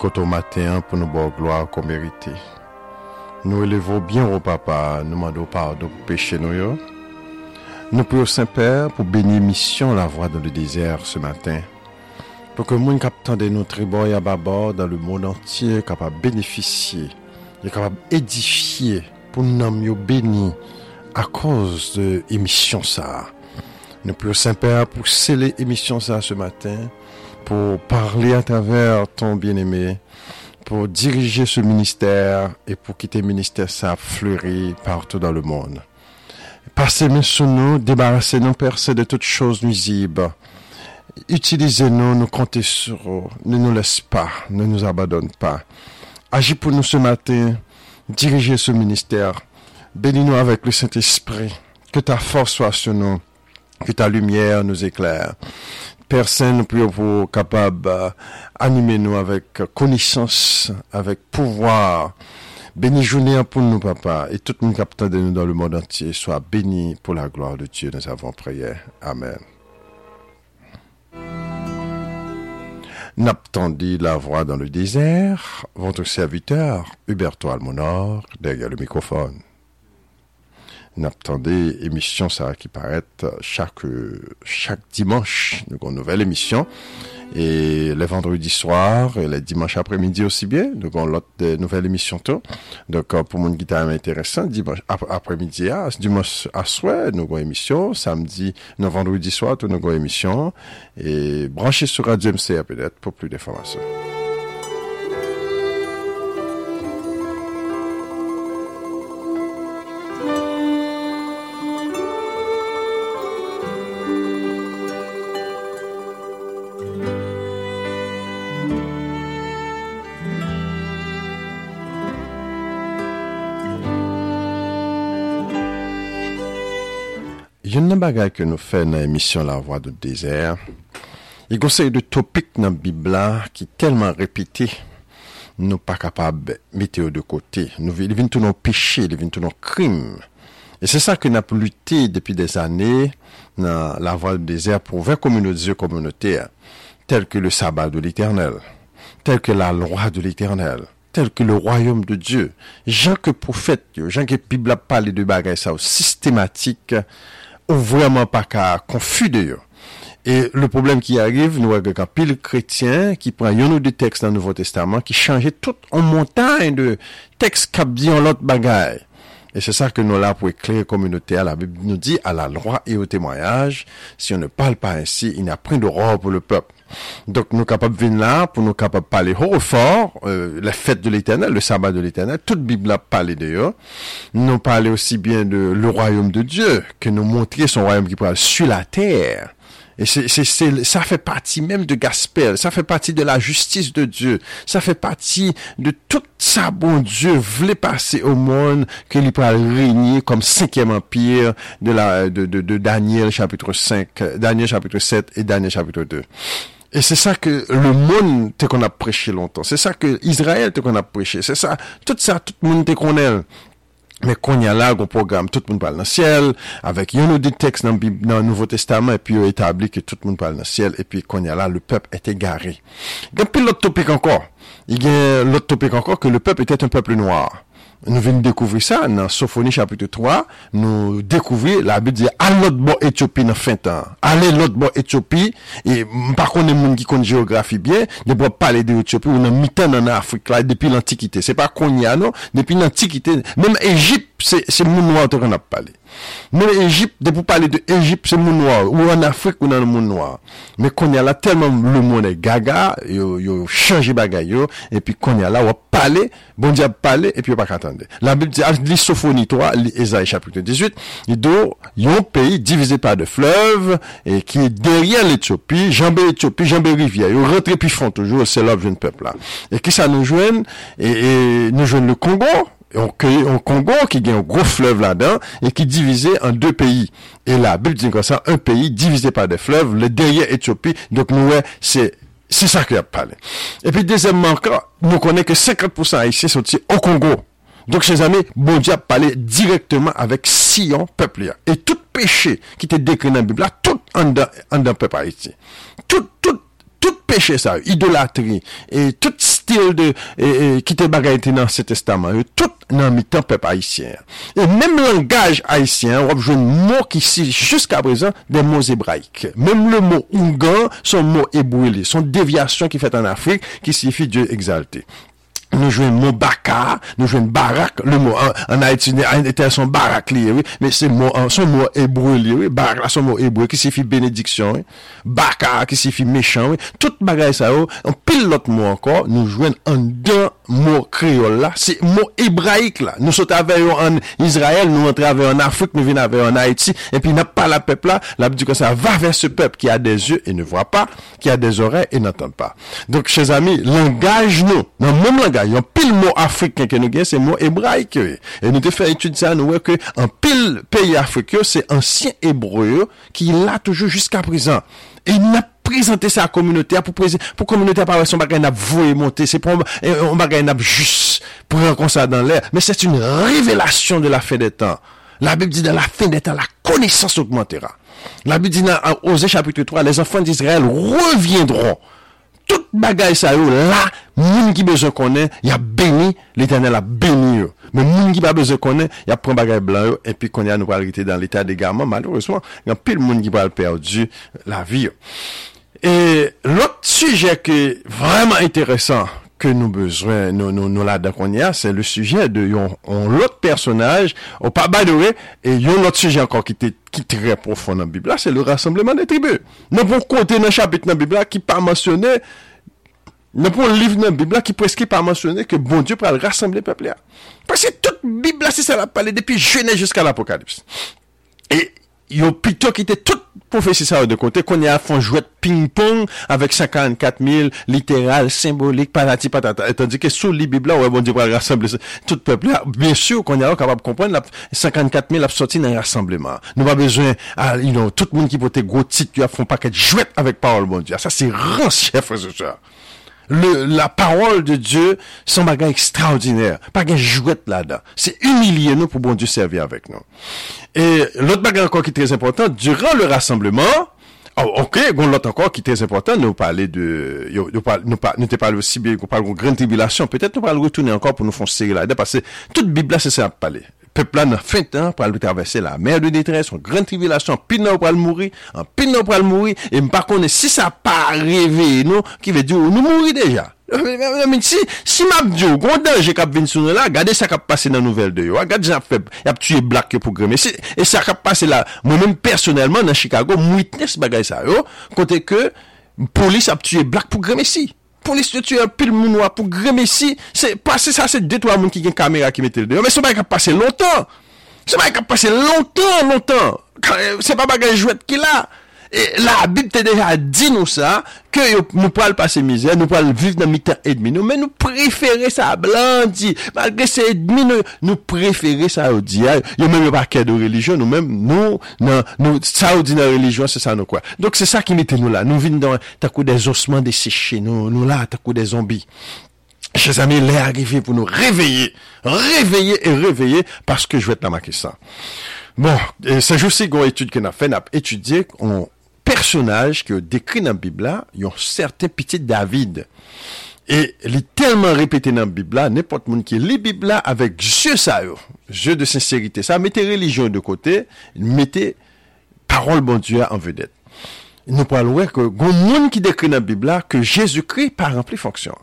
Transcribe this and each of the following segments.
koto matin pou nou bo gloa kon merite. Nou elevo bien ou papa, nou mando pardon pou peche nou yo. Nou priyo Saint-Père pou beni misyon la voie dans le désert ce matin. Pou ke moun kap tende nou triboy a babor dan le moun antye kapab beneficye, kapab edifiye pou nanm yo beni a koz de emisyon sa. Nou priyo Saint-Père pou sele emisyon sa ce matin. Pour parler à travers ton bien-aimé, pour diriger ce ministère et pour quitter ministère ça fleurir partout dans le monde. Passez nous sur nous, débarrassez-nous, Père, de toutes choses nuisibles. Utilisez-nous, nous comptez sur vous. Ne nous laisse pas, ne nous abandonne pas. Agis pour nous ce matin, dirigez ce ministère. Bénis-nous avec le Saint-Esprit. Que ta force soit sur nous que ta lumière nous éclaire. Nous prions pour capable d'animer nous avec connaissance, avec pouvoir. Béni journée pour nous, papa, et tout le monde captant de nous dans le monde entier soit béni pour la gloire de Dieu. Nous avons prié. Amen. N'attendez la voix dans le désert, votre serviteur, Huberto Almonor, derrière le microphone n'attendez émission ça qui paraît chaque chaque dimanche donc une nouvelle émission. Et les vendredis soirs et les dimanches après-midi aussi bien donc on l'autre de nouvelles émissions tout donc euh, pour mon guitare intéressant dimanche après-midi à dimanche à soir nous avons émission. Samedi vendredi soir nous avons émission. Et branchez sur Radio MCA peut-être pour plus d'informations yon bagay ke nou fè nan emisyon La Voix de Désert, e yon konsey de topik nan Bibla ki telman repite, nou pa kapab mette yo de kote. Nou vin tou nou peche, vin tou nou krim. E se sa ke nou ap lute depi des ane nan La Voix de Désert pou vè komunote komunote tel ke le sabat de l'Eternel, tel ke la loi de l'Eternel, tel ke le royoum de Diyo. Jan ke profet yo, jan ke Bibla pale de bagay sa ou sistematik vraiment pas qu'à confuser. Et le problème qui arrive, nous avons un pile chrétien qui prend un ou deux textes dans le Nouveau Testament qui changeait tout en montagne de textes qui dit l'autre bagaille. Et c'est ça que nous là pour éclairer communautaire. La Bible nous dit à la loi et au témoignage, si on ne parle pas ainsi, il n'y a point d'aurore pour le peuple. Donc nous capables de venir là pour nous capables de parler haut fort, euh, la fête de l'éternel, le sabbat de l'éternel, toute Bible a parlé d'ailleurs. Nous parler aussi bien de le royaume de Dieu, que nous montrer son royaume qui pourra sur la terre. Et c'est, c'est, ça fait partie même de Gaspel, ça fait partie de la justice de Dieu, ça fait partie de tout ça, bon Dieu, voulait passer au monde, qu'il pourra régner comme cinquième empire de la, de, de, de Daniel chapitre 5, Daniel chapitre 7 et Daniel chapitre 2. Et c'est ça que le monde te qu'on a prêché longtemps. C'est ça que Israël te qu'on a prêché. C'est ça, tout ça, tout le monde te qu'on aime. Mè kon ya la goun program, tout moun pal nan siel, avèk yon nou di teks nan, nan Nouveau Testament, epi yo etabli ki tout moun pal nan siel, epi kon ya la, le pep ete gare. Gen pi lot topik ankor, gen lot topik ankor, ke le pep ete un pep noir. Nou veni dekouvri sa nan Sofoni chapitre 3, nou dekouvri la Bib diye al lot bo Etiopi nan fin tan. Ale lot bo Etiopi, e mpa konen moun ki kon geografi bie, de bo pale de Etiopi ou nan mitan nan Afrika la depi l'antikite. Se pa konya nou, depi l'antikite, menm Egypte. se moun noua ou te kon ap pale. Men Egypt, de pou pale de Egypt, se moun noua ou. Ou an Afrik ou nan moun noua. Men konya la telman le moun e gaga, yo, yo chanje bagay yo, epi konya bon la wap pale, bon diap pale, epi yo pa katande. La Bib di, li sofoni toa, li Ezaïe chapitre 18, li do, yon peyi divize pa de flev, e ki deryen l'Etiopi, janbe Etiopi, janbe Rivière, yo rentre pi fon toujou, se lop joun pepla. E ki sa nou jwen, e nou jwen le Kongo, on Congo qui a un gros fleuve là-dedans et qui est divisé en deux pays. Et la Bible dit comme ça, un pays divisé par des fleuves, le derrière Éthiopie. Donc nous, c'est c'est ça qu'il a parlé. Et puis deuxièmement, nous connaissons que 50% haïtiens sont au Congo. Donc, chers amis, bon Dieu a parlé directement avec Sion, peuple. Et tout péché qui était décrit dans la Bible, tout en dans, peuple haïtien. Tout, tout tout péché ça, idolâtrie, et tout style de, qui te bagaille dans ce testament, tout dans le temps peuple haïtien. Et même langage haïtien, on a un mot qui signifie jusqu'à présent des mots hébraïques. Même le mot Ungan, son mot hébreu, son déviation qui fait en Afrique, qui signifie Dieu exalté nous jouons mot baka, nous jouons barak, le mot en, Haïti, était son barak lié, oui, mais c'est mot, son mot hébreu lié, oui, barak, son mot hébreu qui signifie bénédiction, oui, baka qui signifie méchant, oui, tout bagaille ça, oh, on pile l'autre mot encore, nous jouons en deux mots créoles là, c'est mot hébraïque là, nous sommes en Israël, nous entrons en Afrique, nous venons en Haïti, et puis n'a pas la peuple là, la dit que ça va vers ce peuple qui a des yeux et ne voit pas, qui a des oreilles et n'entend pas. Donc, chers amis, langage nous, dans le même langage, yon pile mot africain que nous c'est mot hébraïque. Et nous te fait étudier ça, nous que en pile pays africain, c'est ancien hébreu qui l'a toujours jusqu'à présent. Et il n'a prezante se a kominote a pou kominote a pa wè son bagay nap vouye monte, se pou bagay nap jous pou ren konsa dan lè, men se t'une revelasyon de la fin de tan. La Bible dit dans la fin des temps, la connaissance augmentera. La Bible dit dans Osée chapitre 3, les enfants d'Israël reviendront. Tout bagay sa yo, la, moun ki beze konen, ya beni, l'Eternel a beni yo. Men moun ki ba beze konen, ya pren bagay blan yo, epi konen anou pral rite dan l'Etat de gaman, malourezman, yon pil moun ki pral perdu la vi yo. Et l'autre sujet qui est vraiment intéressant que nous besoin, nous, nous, nous là c'est le sujet de yon, l'autre personnage, au pas et yon l'autre sujet encore qui était qui très profond dans la Bible, c'est le rassemblement des tribus. Nous pour compter dans le chapitre dans la Bible qui pas mentionné, nous pour livre dans la Bible qui presque pas mentionné que bon Dieu pour rassembler le peuple là. Parce que toute Bible c'est ça la parler depuis Genèse jusqu'à l'Apocalypse. Et yo pito ki te tout profesi sa ou de kote, konye a fon jwet ping-pong avek 54.000 literal, simbolik, patati patata. Etan di ke sou li bibla ou e bon di pral rassemble tout pepli. Bien sur konye a ou kapab kompren 54.000 ap soti nan rassembleman. Nou ba bezwen, you know, tout moun ki pote gwo tit yo a fon paket jwet avek parol bon di. Sa se ran chef resoucha. le, la parole de Dieu, son bagay ekstraordinèr. Bagay jouet la dan. Se humilier nou pou bon Dieu servir avèk nou. Et l'autre bagay ankon ki trèz important, durant le rassemblement, oh, ok, goun l'autre ankon ki trèz important, nou pale de, nou te pale osi bien, nou pale goun gran tribulation, petèt nou pale retourne ankon pou nou fon seri la. Dè pasè, tout bibla se se ap pale. peplan nan fin tan pral traverser la mer de détresse, en grande tribulation, pile nan pral mourir, en pile nan pral mourir, et m'pa konne si ça pas rêvé non, qui veut dire nous mourir déjà. Euh, si, si map diyo, kon denje kap vin sou nou la, gade sa kap pase nan nouvel de yo, gade sa feb, yap tuye blak yo pou greme, si, e sa kap pase la, mwen men personelman nan Chicago, mwitnes bagay sa yo, kote ke, polis ap tuye blak pou greme si. polis yo tue pil moun wap pou greme si, se pase sa se detwa moun ki gen kamera ki metel deyo, men se bay ka pase lontan, se bay ka pase lontan, lontan, euh, se pa bagay jwet ki la, Et la Bible te déjà dit nous ça, que nous pouvons passer misère, nous pouvons vivre dans mi-temps et demi, nous, mais nous préférons ça, blandi. Malgré ces ennemis, nous, nous préférons ça, au dit, il eh, même un paquet de religion, nous même, nous, non, nous, ça, on dit dans la religion, c'est ça, nous, quoi. Donc, c'est ça qui mettait nous là. Nous vivons dans, t'as coup des ossements desséchés, nous, nous là, t'as coup des zombies. Chers amis, l'est arrivé pour nous réveiller, réveiller et réveiller, parce que je vais te la marquer ça. Bon, euh, c'est juste une étude qu'on a fait, on a étudié, on, personnage qui est décrit dans la Bible, il y a un certain petit David. Et il est tellement répété dans la Bible, n'importe qui qui lit la Bible avec Dieu ça, jeu de sincérité, ça, mettez religion de côté, mettez parole bon Dieu en vedette. Nous parlons que, a monde qui décrit dans la Bible que Jésus-Christ pas rempli fonction.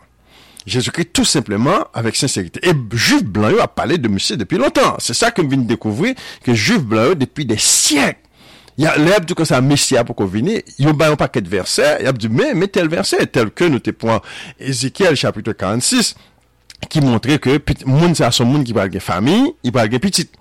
Jésus-Christ tout simplement avec sincérité. Et Juif blanc a parlé de monsieur depuis longtemps. C'est ça que je viens de découvrir, que Juif blanc depuis des siècles Lè ap di kon sa mesya pou kon vini, yon bayon paket versè, ap di men, men tel versè, tel ke nou te pon Ezekiel chapitre 46, ki montre ke moun sa son moun ki pral gen fami, i pral gen pitit.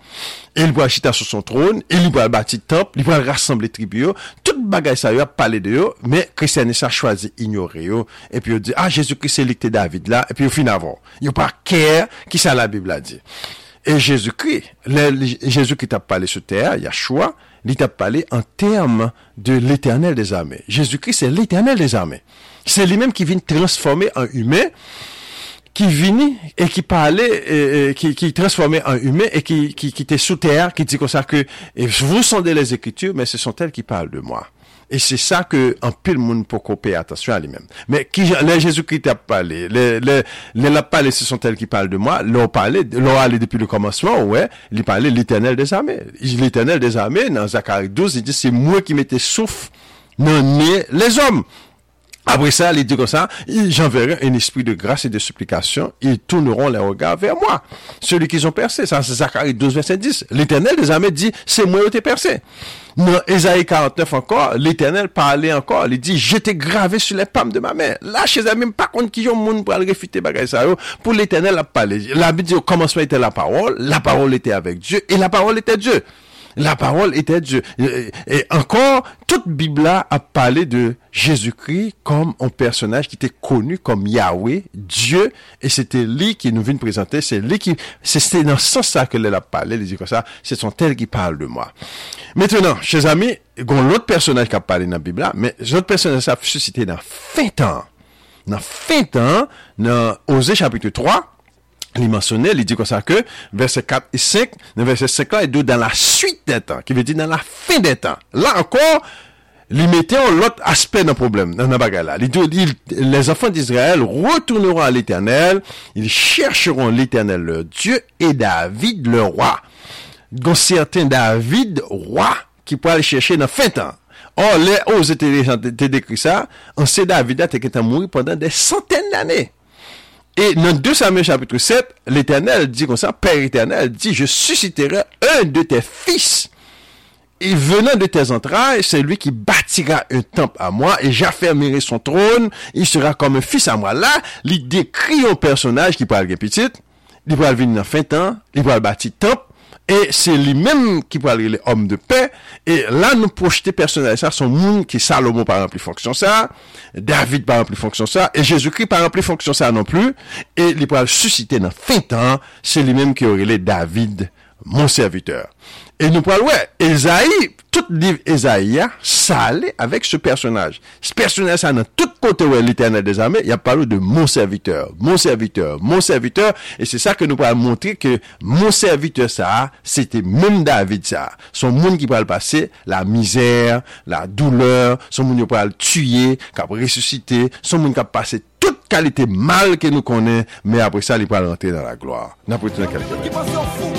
El pral chita sou son tron, el pral bati temp, il pral rassemble tribu yo, tout bagay sa yo ap pale de yo, men kristianis sa chwazi ignore yo, epi ah, yo di, ah, Jezu Christ elikte David la, epi yo fin avon. Yo pa kèr ki sa la Bibla di. E Jezu Christ, Jezu Christ ap pale sou ter, ya chwa, il t'a parlé en termes de l'éternel des armées. Jésus-Christ, c'est l'éternel des armées. C'est lui-même qui vient transformer en humain qui vini et qui parlait, qui, qui transformait en humain et qui, qui, qui était sous terre, qui dit comme ça que vous sondez les Écritures, mais ce sont elles qui parlent de moi. E se sa ke an pil moun pou ko peye atasyon a li men. Men ki le Jezou ki te ap pale, le la pale se son tel ki pale de mwa, lor pale, lor ale depi le komanseman, wè, li pale l'Eternel des Amè. L'Eternel des Amè nan Zakari 12, li di se mwen ki mette souf nan ne les om. Après ça, il dit comme ça, j'enverrai un esprit de grâce et de supplication, ils tourneront les regards vers moi. Celui qu'ils ont percé, ça c'est Zacharie 12, verset 10. L'éternel des armées dit, c'est moi qui t'ai percé. Dans Esaïe 49 encore, l'éternel parlait encore, il dit, j'étais gravé sur les palmes de ma main. Là, chez même pas contre qui ont monde pour aller réfuter bagay pour l'éternel a parlé. La Bible dit, au commencement était la parole, la parole était avec Dieu, et la parole était Dieu. La parole était Dieu. Et encore, toute Bible a parlé de Jésus-Christ comme un personnage qui était connu comme Yahweh, Dieu, et c'était lui qui nous vient présenter, c'est lui qui, c'est dans ce sens-là que a parlé, il dit comme ça, ce sont elles qui parlent de moi. Maintenant, chers amis, il l'autre personnage qui a parlé dans la Bible, mais l'autre personnage a suscité dans fin temps. Dans fin temps, dans Osée chapitre 3, il mentionnait, il dit comme ça que, verset 4 et 5, verset 5 là, et 2, dans la suite des temps, qui veut dire dans la fin des temps. Là encore, il mettait l'autre aspect d'un problème, dans la bagarre. Il dit, les enfants d'Israël retourneront à l'éternel, ils chercheront l'éternel leur Dieu et David le roi. Donc, certain David, roi, qui pourrait aller chercher dans fin temps. Or, les aux étaient décrit ça, on sait David a été mort pendant des centaines d'années. Et dans 2 Samuel chapitre 7, l'Éternel dit comme ça, Père éternel dit, je susciterai un de tes fils. Et venant de tes entrailles, c'est lui qui bâtira un temple à moi et j'affermirai son trône. Il sera comme un fils à moi. Là, il décrit un personnage qui parle petit. Il va venir dans fin temps, il va bâtir temple et c'est lui-même qui peut aller les hommes de paix. Et là, nous projeter personnel ça, son monde qui Salomon par exemple, fonction ça, David par exemple, fonction ça, et Jésus-Christ par exemple, fonction ça non plus. Et il peut susciter dans fin temps, c'est lui-même qui aurait David, mon serviteur. Et nous parlons, ouais, Esaïe, tout livre Esaïe, ça allait avec ce personnage. Ce personnage, ça, dans tout côté où l'éternel des armées, il y a parlé de mon serviteur, mon serviteur, mon serviteur. Et c'est ça que nous parlons montrer que mon serviteur, ça, c'était même David, ça. Son monde qui parle passer, la misère, la douleur, son monde qui parle tuer, qui a ressuscité, son monde qui a passé toute qualité mal que nous connaît, mais après ça, il parle rentrer dans la gloire. N'importe quelle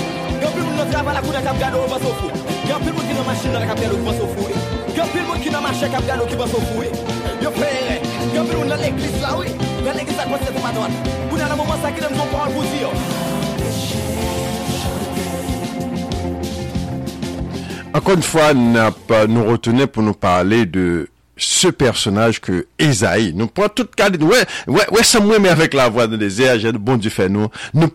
Encore une fois, nous retenons pour nous parler de ce personnage que Esaïe. Nous prenons toute qualité. Ouais, ouais, ouais, moi, mais avec la voix de désert, j'ai bon Dieu fait nous. Nous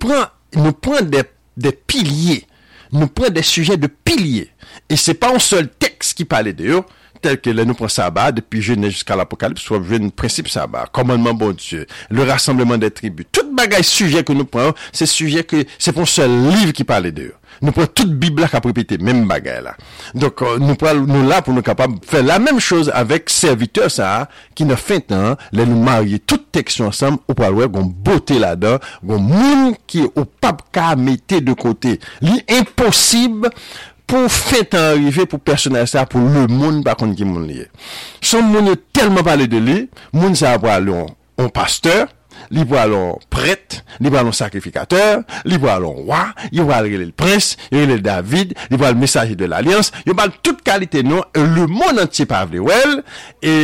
nous des, des piliers nous prenons des sujets de piliers. Et c'est pas un seul texte qui parlait d'eux, tel que là, nous prenons sabbat, depuis Genèse jusqu'à l'Apocalypse, soit le principe sabbat, commandement bon Dieu, le rassemblement des tribus. Tout bagage sujet que nous prenons, c'est sujet que, c'est pour un seul livre qui d'eux. Nous nou pren tout bib la ka prepete, menm bagay la. Donk euh, nou pral nou la pou nou kapab fè la menm chose avèk serviteur sa, ki nou fè tan, lè nou marye tout teksyon ansam, ou pral wè goun bote la dan, goun moun ki ou pap ka mette de kote. Li imposib pou fè tan arrive pou personaj sa, pou le moun pa kon ki moun liye. Son moun yo telman pale de li, moun sa pral lè, on pasteur, li pou alon pret, li pou alon sakrifikater, li pou alon roi, yo pou alon le prince, yo pou alon David, li pou alon mesaje de l'alliance, yo pou alon tout kalite nou, le non, moun antye pa avle wel, e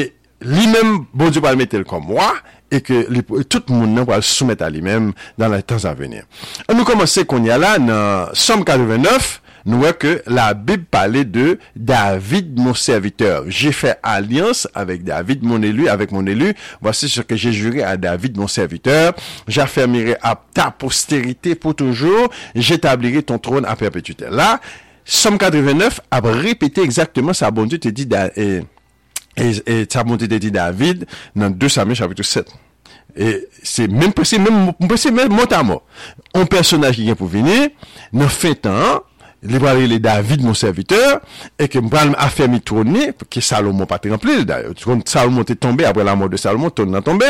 li men bon diyo pou alon metel kom mwa, e ke li, tout moun nan pou alon soumet a li men dan la tans avenir. An nou komanse kon ya la nan Somme 89, nous voyons que la Bible parlait de David, mon serviteur. J'ai fait alliance avec David, mon élu, avec mon élu. Voici ce que j'ai juré à David, mon serviteur. J'affermirai à ta postérité pour toujours. J'établirai ton trône à perpétuité. Là, Somme 89 a répété exactement ça. Bon Dieu te dit, et, et, dit David dans 2 Samuel chapitre 7. Et c'est même possible, même, même mot à mot. Un personnage qui vient pour venir, ne fait temps, li pral ele David mon serviteur, e ke m pral afermi troni, ki Salomon pati rempli, Salomon te tombe, apre la mort de Salomon, ton nan tombe,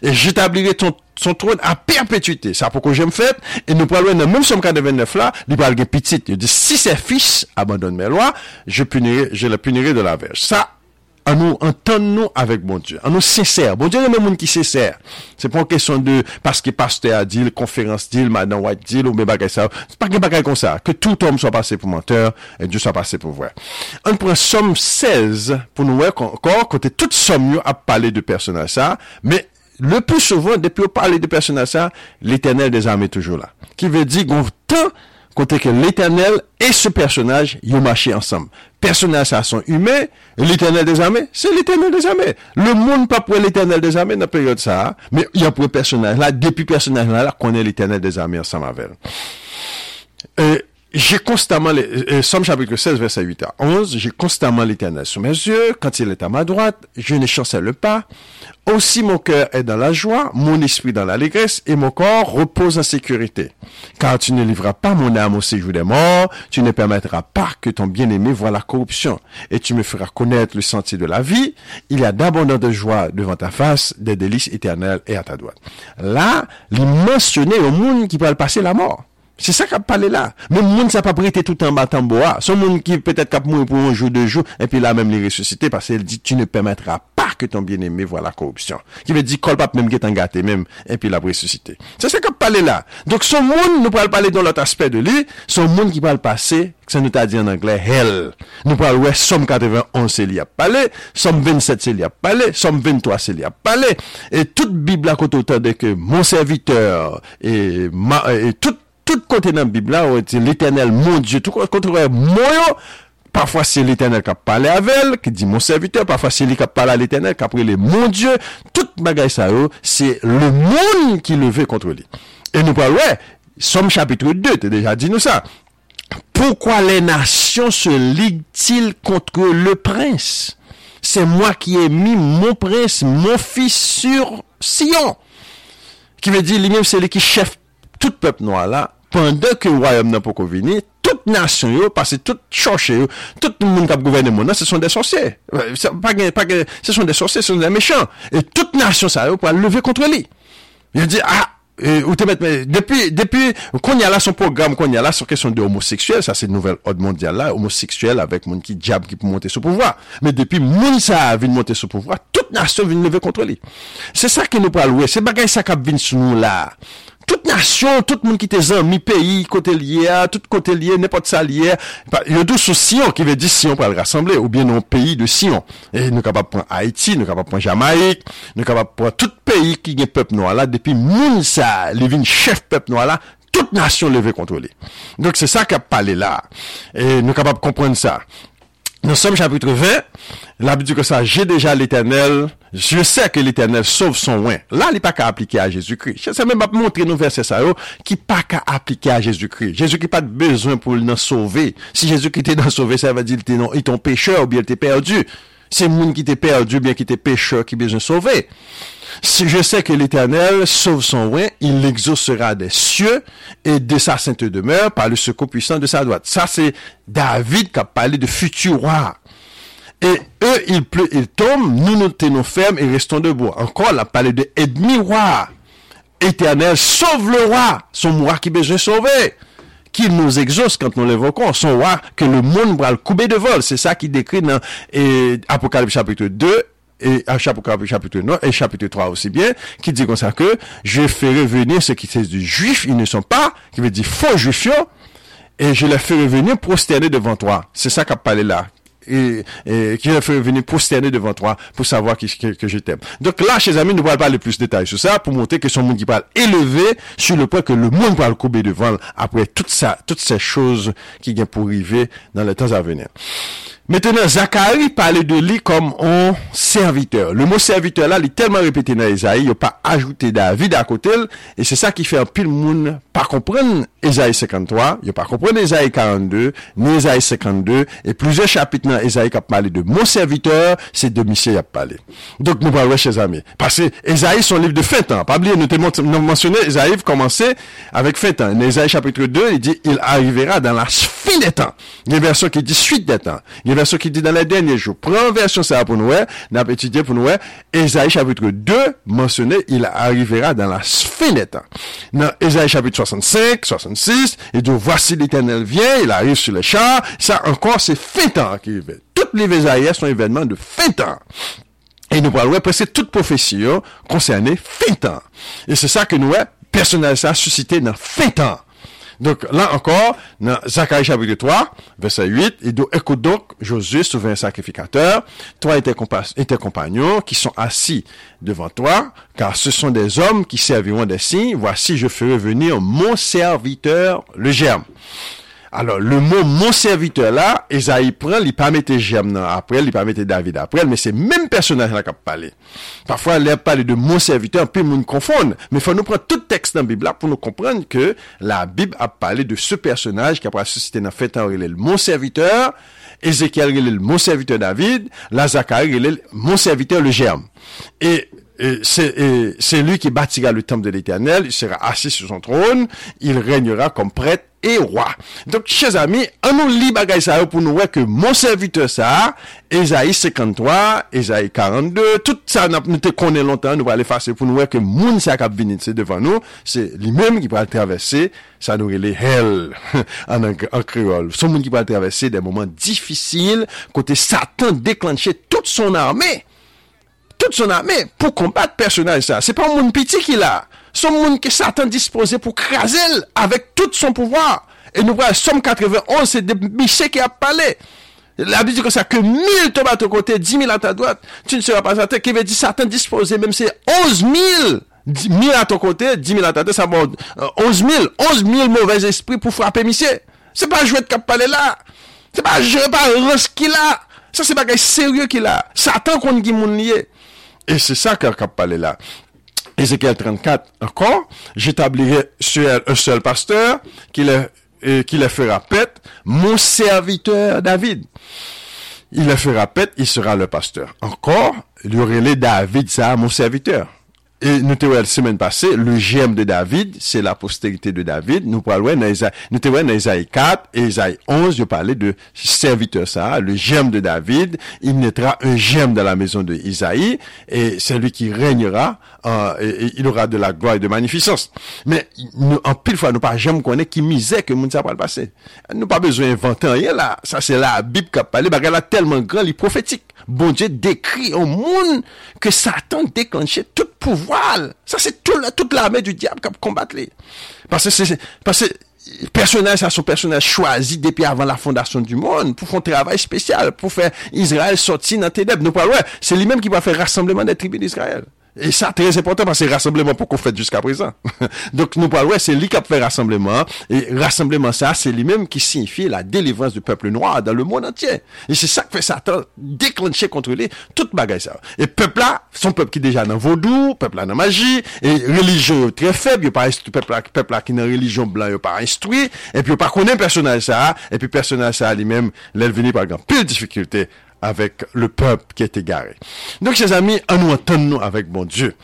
e jitablire son trône a perpetuité. Sa pou kon jem fèt, e nou pral wè nan moun som 49 la, li pral gen pitit, yo di, si se fils abandonne mes lois, je, punire, je le punire de la verge. Sa, an nou entan nou avèk bon Dieu, an nou sèsèr, bon Dieu remè moun ki sèsèr, se pon kèson de, paske pasteur a dil, konferans dil, madan wak dil, ou mè bagay sa, se pa gen bagay kon sa, ke tout om so passe pou menteur, et Dieu so passe pou vwè. An pou an som 16, pou nou wè kon, kote tout som yo ap pale de personaj sa, mè le pou souvon, depi ou pale de personaj sa, l'Eternel des armè toujou la, ki vè di goun tan, kote ke l'Eternel e se personaj yo mache ansam. Personaj sa son hume, l'Eternel des Amè, se l'Eternel des Amè. Le moun pa pou l'Eternel des Amè nan peryode sa, me yon pou personaj la, depi personaj la la, konen l'Eternel des Amè ansam avèl. J'ai constamment, Somme chapitre 16, verset 8 à 11, j'ai constamment l'Eternel sous mes yeux, quand il est à ma droite, je ne chancelle pas, Aussi mon cœur est dans la joie, mon esprit dans l'allégresse, et mon corps repose en sécurité. Car tu ne livreras pas mon âme au séjour des morts, tu ne permettras pas que ton bien-aimé voie la corruption, et tu me feras connaître le sentier de la vie. Il y a d'abondante joie devant ta face, des délices éternelles et à ta droite. Là, il au monde qui peut passer la mort. Se sa kap pale la. Men moun sa pa brete tout an batan bo a. Son moun ki petet kap moun pou an jou de jou, epi la menm li resusite, parce el di, tu ne permettra pa ke ton bien eme vwa la korupsyon. Ki ve di, kol pap menm getan gate menm, epi la resusite. Se sa kap pale la. Dok son moun, nou pral pale don lot aspet de li, son moun ki pral pase, se nou ta di an anglè, hell. Nou pral wè, som 91 se li ap pale, som 27 se li ap pale, som 23 se li ap pale, et tout bib la koto ta de ke, mon serviteur, et, ma, et tout tout kote nan bib la, ou ete l'Eternel mon Diyo, tout kote wè moun yo, Parfois c'est l'Éternel qui a parlé avec elle, qui dit mon serviteur, parfois c'est lui qui a parlé à l'Éternel, qui a pris les mon Dieu, tout bagaille ça c'est le monde qui le veut contre lui. Et nous parlons, ouais, Somme chapitre 2, t'as déjà dit nous ça. Pourquoi les nations se liguent-ils contre le prince? C'est moi qui ai mis mon prince, mon fils sur Sion. Qui veut dire lui-même c'est lui qui chef tout peuple noir là, Pendè ke wayom nan pou kon vini, tout nasyon yo, pase tout choshe yo, tout moun kap gouverne moun nan, se son de sosye. Se son de sosye, se son de mechan. Et tout nasyon sa yo pou al leve kontre li. Yo di, ah, ou te met, depi kon yal la son program, kon yal la son kesyon de homoseksuel, sa se nouvel od mondial la, homoseksuel avèk moun ki diab ki pou monte sou pouvoi. Me depi moun sa vin monte sou pouvoi, tout nasyon vin leve kontre li. Se sa ki nou pral we, se bagay sa kap vin sou nou la. Tout nasyon, tout moun ki te zan mi peyi, kote liye a, tout kote liye, nepot sa liye, yo dou sou Sion ki ve di Sion pral rassemble, ou bien nou peyi de Sion. E nou kapap pran Haiti, nou kapap pran Jamaik, nou kapap pran tout peyi ki gen pep nou ala, depi moun sa li vin chef pep nou ala, tout nasyon le ve kontrole. Donk se sa kap pale la. E nou kapap kompren sa. Dans Somme chapitre 20, la Bible dit que ça, j'ai déjà l'éternel, je sais que l'éternel sauve son oin. Là, il n'est pas qu'à appliquer à Jésus-Christ. Je sais même pas montrer nos versets ça, oh, qui pas qu'à appliquer à Jésus-Christ. Jésus-Christ pas de besoin pour le sauver. Si Jésus-Christ était dans sauver, ça veut dire qu'il était non, pécheur ou bien il était perdu. C'est le monde qui était perdu ou bien qui était pécheur qui besoin de sauver. Si je sais que l'Éternel sauve son oin, il l'exaucera des cieux et de sa sainte demeure par le secours puissant de sa droite. Ça, c'est David qui a parlé de futur roi. Et eux, il pleut, il tombe, nous nous tenons fermes et restons debout. Encore, il a parlé de ennemi roi. Éternel, sauve le roi, son roi qui besoin sauver. Qu'il nous exauce quand nous l'évoquons, son roi que le monde va le couper de vol. C'est ça qui décrit dans Apocalypse chapitre 2 et à chapitre, chapitre 9 et chapitre 3 aussi bien, qui dit comme ça que je ferai venir ceux qui sont du juif, ils ne sont pas, qui veut dire faux juifs, et je les ferai venir prosterner devant toi. C'est ça qu'a parlé là. Et, qui les ferai venir prosterner devant toi pour savoir que, que, je t'aime. Donc là, chers amis, nous pas de plus de détails sur ça pour montrer que son monde qui parle élevé sur le point que le monde parle couper devant après toutes ces choses qui viennent pour arriver dans les temps à venir. Maintenant, Zacharie parlait de lui comme un serviteur. Le mot serviteur là, il est tellement répété dans Esaïe, il n'a pas ajouté David à côté, et c'est ça qui fait un pile monde pas comprendre Esaïe 53, il pas comprendre Esaïe 42, ni Esaïe 52, et plusieurs chapitres dans Esaïe qui a parlé de mon serviteur, c'est de Michel qui a parlé. Donc, nous parlons, chers amis. Parce que Esaïe, son livre de fin temps. Pas oublier, nous mentionné, Esaïe commençait avec fin temps. Dans Esaïe chapitre 2, il dit, il arrivera dans la fin des temps. Il y a une version qui dit suite des temps. Il y a version qui dit dans les derniers jours. Prends version ça pour nous, n'a étudié pour nous, Esaïe chapitre 2 mentionné, il arrivera dans la fin des temps. Dans Esaïe chapitre 65, 66, il dit, voici l'éternel vient, il arrive sur le char. Ça encore, c'est fin temps qui arrive. Toutes les Esaïe sont événements de fin temps. Et nous parlons presque toute prophétie concernée fin temps. Et c'est ça que nous, personnel ça suscité dans fin temps. Donc là encore, dans Zacharie chapitre 3, verset 8, il dit, écoute donc, Josué, souverain sacrificateur, toi et tes, compagnons qui sont assis devant toi, car ce sont des hommes qui serviront des signes, voici je ferai venir mon serviteur, le germe. Alors, le mot mon serviteur la, Ezaïe pren, li pa mette Jem nan aprel, li pa mette David aprel, men se menm personaj la kap pale. Parfwa, li ap pale de mon serviteur, pi moun konfon, men fwa nou pren tout tekst nan Bib la pou nou komprenn ke la Bib ap pale de se personaj ki ap asosite nan fetan rilel mon serviteur, Ezekiel rilel mon serviteur David, la Zakari rilel mon serviteur le Jem. Et c'est lui qui bâtira le temple de l'Éternel, il sera assis sur son trône, il régnera comme prêtre et roi. Donc, chers amis, on nous lit bagay ça pour nous voir que mon serviteur ça, Esaïe 53, Esaïe 42, tout ça, nous te connaît longtemps, nous va l'effacer pour nous voir que moun ça cap c'est devant nous, c'est lui-même qui va le traverser, ça nous les hell, en, en créole. C'est moun qui va le traverser des moments difficiles, côté Satan déclencher toute son armée, tout son amè pou kombat personaj sa. Se pa moun piti ki la. Son moun ki satan dispose pou krasel avèk tout son pouvoir. E nou wè, som 91, se de bichè ki ap pale. La Bible dit comme ça que 1000 tombent à ton côté, 10 000 à ta droite, tu ne seras pas à terre. Qui veut dire Satan disposé, même si 11 000, 1000 à ton côté, 10 000 à ta droite, ça monte. 11 000, 11 000 mauvais esprits pour frapper monsieur. C'est pas jouer de cap palais là. C'est pas jouer par Ross qui là. Ça, c'est pas sérieux qu'il a. Satan contre qui moun lié. Et c'est ça qu'a parlé là. Ézéchiel 34, encore, j'établirai sur un seul pasteur qui le, qui le fera paître, mon serviteur David. Il le fera paître, il sera le pasteur. Encore, il y aurait les David, ça, mon serviteur. Et nous te la semaine passée, le gemme de David, c'est la postérité de David. Nous parlons dans Isaïe, nous te dans Isaïe 4 et Isaïe 11, je parlais de serviteur ça, le gemme de David. Il naîtra un gemme dans la maison de Isaïe et c'est lui qui régnera, euh, et, il aura de la gloire et de magnificence. Mais nous, en pile fois, nous pas jamais connaître qui misait que monde ça pas le passé. Nous pas besoin d'inventer rien là. Ça c'est la Bible qui a parlé, elle a tellement grand, il prophétique. Bon Dieu décrit au monde que Satan déclenchait tout pouvoir. Ça, c'est tout, toute l'armée du diable qui combat les. Parce que c'est, parce que personnage, ça son personnage choisi depuis avant la fondation du monde pour faire un travail spécial, pour faire Israël sortir dans tes Nous parlons, c'est lui-même qui va faire rassemblement des tribus d'Israël. Et ça, très important parce que c'est rassemblement pour qu'on fait jusqu'à présent. Donc, nous parlons, c'est lui qui a fait rassemblement. Et rassemblement, ça, c'est lui-même qui signifie la délivrance du peuple noir dans le monde entier. Et c'est ça que fait Satan déclencher contre lui toute bagaille ça. Et peuple là, son peuple qui est déjà dans vaudou, peuple là dans magie, et religion très faible, il pas peuple là, peuple là qui dans religion blanc, il pas instruit, et puis il pas connaît personnage ça, et puis personnage ça lui-même, l'élevini par exemple, plus de difficultés avec le peuple qui est égaré. Donc, chers amis, en nous avec bon Dieu.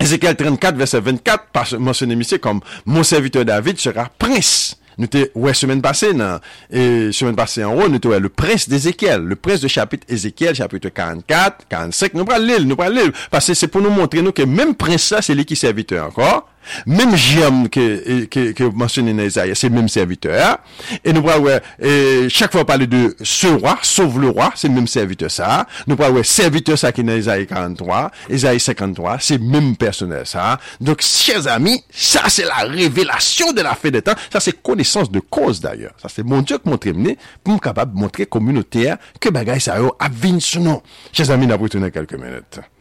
Ézéchiel 34, verset 24, par mentionné ici comme mon serviteur David sera prince. Nous étions, ouais, semaine passée, non, et semaine passée en haut, nous étions le prince d'Ézéchiel, le prince de chapitre Ézéchiel, chapitre 44, 45, nous prenons l'île, nous prenons l'île, parce que c'est pour nous montrer, nous, que même prince ça, c'est lui qui serviteur encore. Mem jam ke monsyonen na Esaïe, se mem serviteur. E nou pra wè, e, chak fwa pale de se roi, sauve le roi, se mem serviteur sa. Nou pra wè, serviteur sa ki na Esaïe 43, Esaïe 53, se mem personel sa. Donk, chers amis, sa se la revelasyon de la fè de tan, sa se konesans de koz d'ayor. Sa se mon dieu k montre mne, pou m kapab montre komunotea ke bagay sa yo avin sou nou. Chers amis, nan pou tounen kelke menete.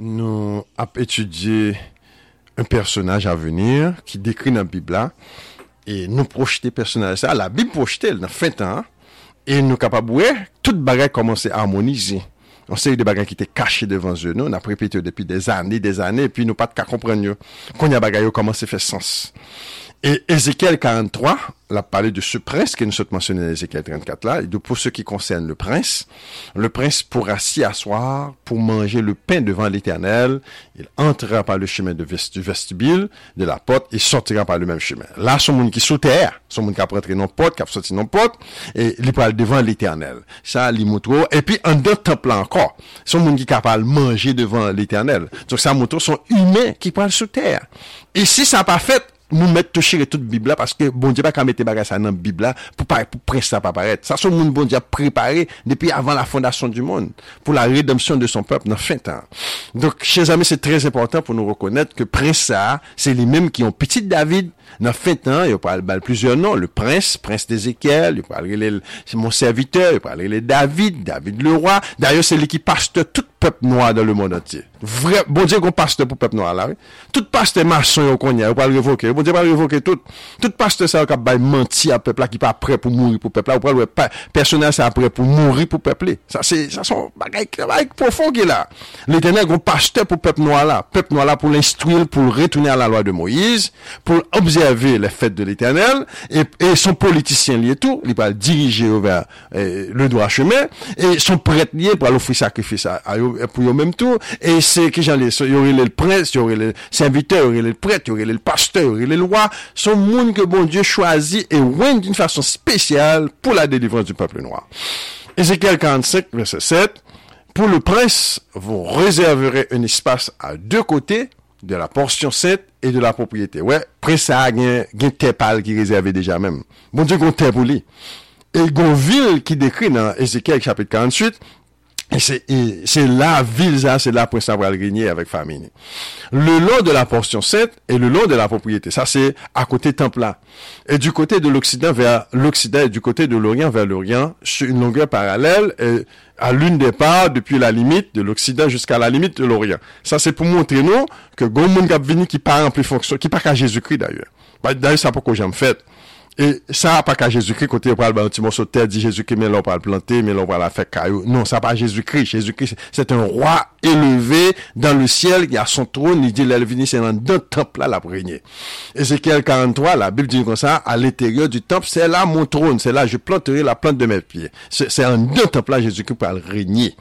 nou ap etudye un personaj avenir ki dekri nan Bibla e nou projete personaj sa. La Bib projete el nan fin tan e nou kapabouè, tout bagay komanse harmonize. On se yon de bagay ki te kache devan zyon nou, na prepete yo depi des ane, des ane, epi nou pat ka kompren yo. Kon yon bagay yo komanse fe sens. Et Ézéchiel 43, l'a parlé de ce prince que nous sommes mentionné dans Ézéchiel 34 là, et de pour ce qui concerne le prince, le prince pourra s'y asseoir pour manger le pain devant l'éternel, il entrera par le chemin de du vestibule de la porte et sortira par le même chemin. Là, son monde qui sous terre, son monde qui a rentré non porte, qui a sorti non porte, et il parle devant l'éternel. Ça, il montre, et puis en deux temple encore, son monde qui est capable manger devant l'éternel. Donc ça montre son humain qui parle sous terre. Et si ça n'a pas fait, nous mettre toucher toute Bible parce que bon Dieu pas qu'à mettre bagage ça dans Bible pour pas pour ça pas paraître. Ça son monde bon Dieu préparé depuis avant la fondation du monde pour la rédemption de son peuple dans fin temps. Donc chers amis, c'est très important pour nous reconnaître que prince ça, c'est les mêmes qui ont petit David Nan fin tan, yo pral bal plizyon nan, le prens, prens d'Ezekiel, yo pral rele mon serviteur, yo pral rele David, David le roi. Daryo, se li ki paste tout pep noa dan le moun antye. Vre, bon diye kon paste pou pep noa la, we. Tout paste mason yo konye, yo pral revoke, yo bon diye pral revoke tout. Tout paste sa yo kap bay manti a pepla ki pa pre pou mouri pou pepla, yo pral we pa, personel sa apre pou mouri pou peple. Sa se, sa son bagay, bagay profon ki la. Le tenè kon paste pou pep noa la, pep noa la pou l'instruil, pou l'retounen a la loi de Moïse, pou l'observer observer les fêtes de l'Éternel et, son politicien lié tout, il va diriger vers euh, le droit chemin et son prêtre lié pour aller offrir sacrifice à, à pour eux même tout et c'est que j'en ai il y aurait le prince, il y aurait le serviteur, il y aurait le prêtre, il y aurait le pasteur, il y aurait le roi, son monde que bon Dieu choisit et oint d'une façon spéciale pour la délivrance du peuple noir. Ézéchiel 45 verset 7 pour le prince, vous réserverez un espace à deux côtés de la porsyon 7 e de la propriyete. Ouè, ouais, pre sa gen, gen te pal ki rezerve deja menm. Bon diyo kon te pou li. E gon vil ki dekri nan Ezekiel chapit 48, c'est, la ville, ça, c'est là pour le régner avec famille. Le long de la portion sainte et le long de la propriété. Ça, c'est à côté temple là. Et du côté de l'Occident vers l'Occident et du côté de l'Orient vers l'Orient, sur une longueur parallèle, et à l'une des parts depuis la limite de l'Occident jusqu'à la limite de l'Orient. Ça, c'est pour montrer nous que gon moun k'ap vini qui part en plus fonction, qui pas qu'à Jésus-Christ d'ailleurs. Bah, D'ailleurs, ça pourquoi j'aime fait. Et ça pas qu'à Jésus-Christ, côté on parle d'un petit morceau de terre, dit Jésus-Christ, mais l'on parle planter, mais l'on la faire caillou. Non, ça pas Jésus-Christ. Jésus-Christ, c'est un roi élevé dans le ciel, qui a son trône, il dit, l'Elvini, c'est dans deux temple là, la régner. Ézéchiel 43, la Bible dit comme ça, à l'intérieur du temple, c'est là mon trône, c'est là, je planterai la plante de mes pieds. C'est en deux temples là, Jésus-Christ le régner.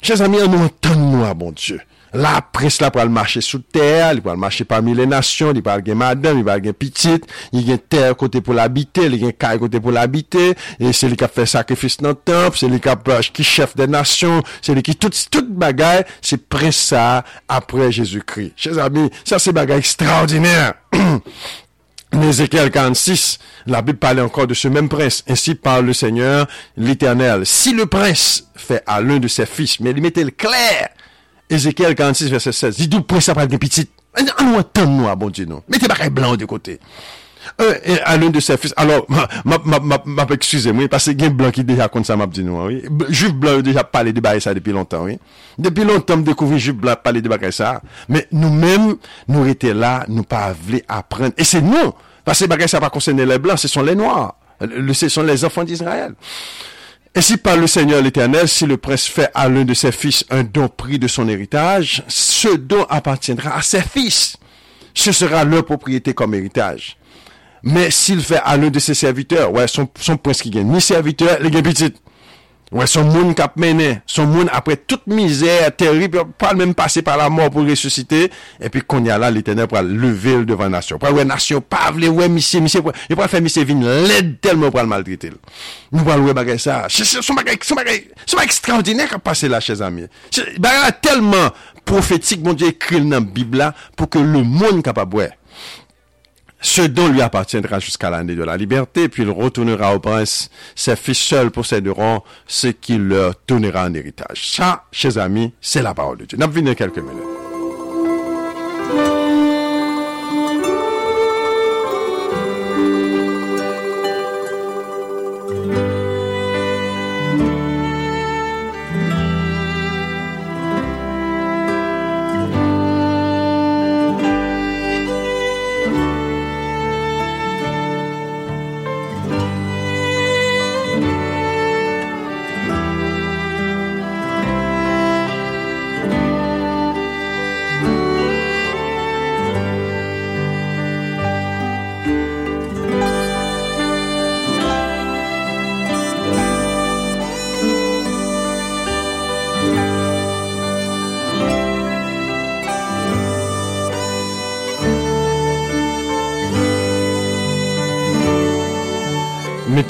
Chers amis, nous entendons nous, bon Dieu. La pour le marcher sous terre, il pour le marcher parmi les nations, il parle gen madame, il parle gen petite, il gen terre côté pour l'habiter, il gen caille côté pour l'habiter, et c'est lui qui a fait sacrifice dans le temple, c'est lui qui a qui chef des nations, c'est lui qui tout tout bagaille, c'est prince ça après Jésus-Christ. Chers amis, ça c'est bagaille extraordinaire. En Ézéchiel 46, la Bible parlait encore de ce même prince. Ainsi parle le Seigneur, l'Éternel. Si le prince fait à l'un de ses fils, mais il mettait le clair, Ézéchiel 46, verset 16, dit du prince après le petit? En nous entendre nous, bon. Mettez pas blanc de côté. Euh, à de ses fils. Alors, ma, excusez-moi, parce que y a un blanc qui déjà comme ça m'a nous, oui. Juif blanc déjà parlé de bail ça depuis longtemps, oui. Depuis longtemps, découvrir juif blanc parler de bail ça. Mais nous-mêmes, nous étions là, nous pas voulu apprendre. Et c'est nous. Parce que bail ça pas concerner les blancs, ce sont les noirs. Ce sont les enfants d'Israël. Ainsi parle le Seigneur l'Éternel, si le prince fait à l'un de ses fils un don pris de son héritage, ce don appartiendra à ses fils. Ce sera leur propriété comme héritage. Mais s'il fait à l'un de ses serviteurs, ouais, son, son prince qui gagne, ni serviteur, les gagne petit. Ouè, son moun kap menen, son moun apre tout mizèr, terib, pral mèm pase par la mor pou resusite, epi konya la l'Eternel pral level devan nasyon. Pral wè nasyon, pral wè wè misye, misye pral, yon pral fè misye vin led telman pral maltritil. Nou pral wè bagay sa, son bagay, son bagay, son bagay ekstraordinèk ap pase la chèz amye. Bagay la telman profetik, bon diye, kril nan bib la, pou ke le moun kapab wè. Ce don lui appartiendra jusqu'à l'année de la liberté, puis il retournera au prince. Ses fils seuls posséderont ce qu'il leur donnera en héritage. Ça, chers amis, c'est la parole de Dieu. Quelques minutes.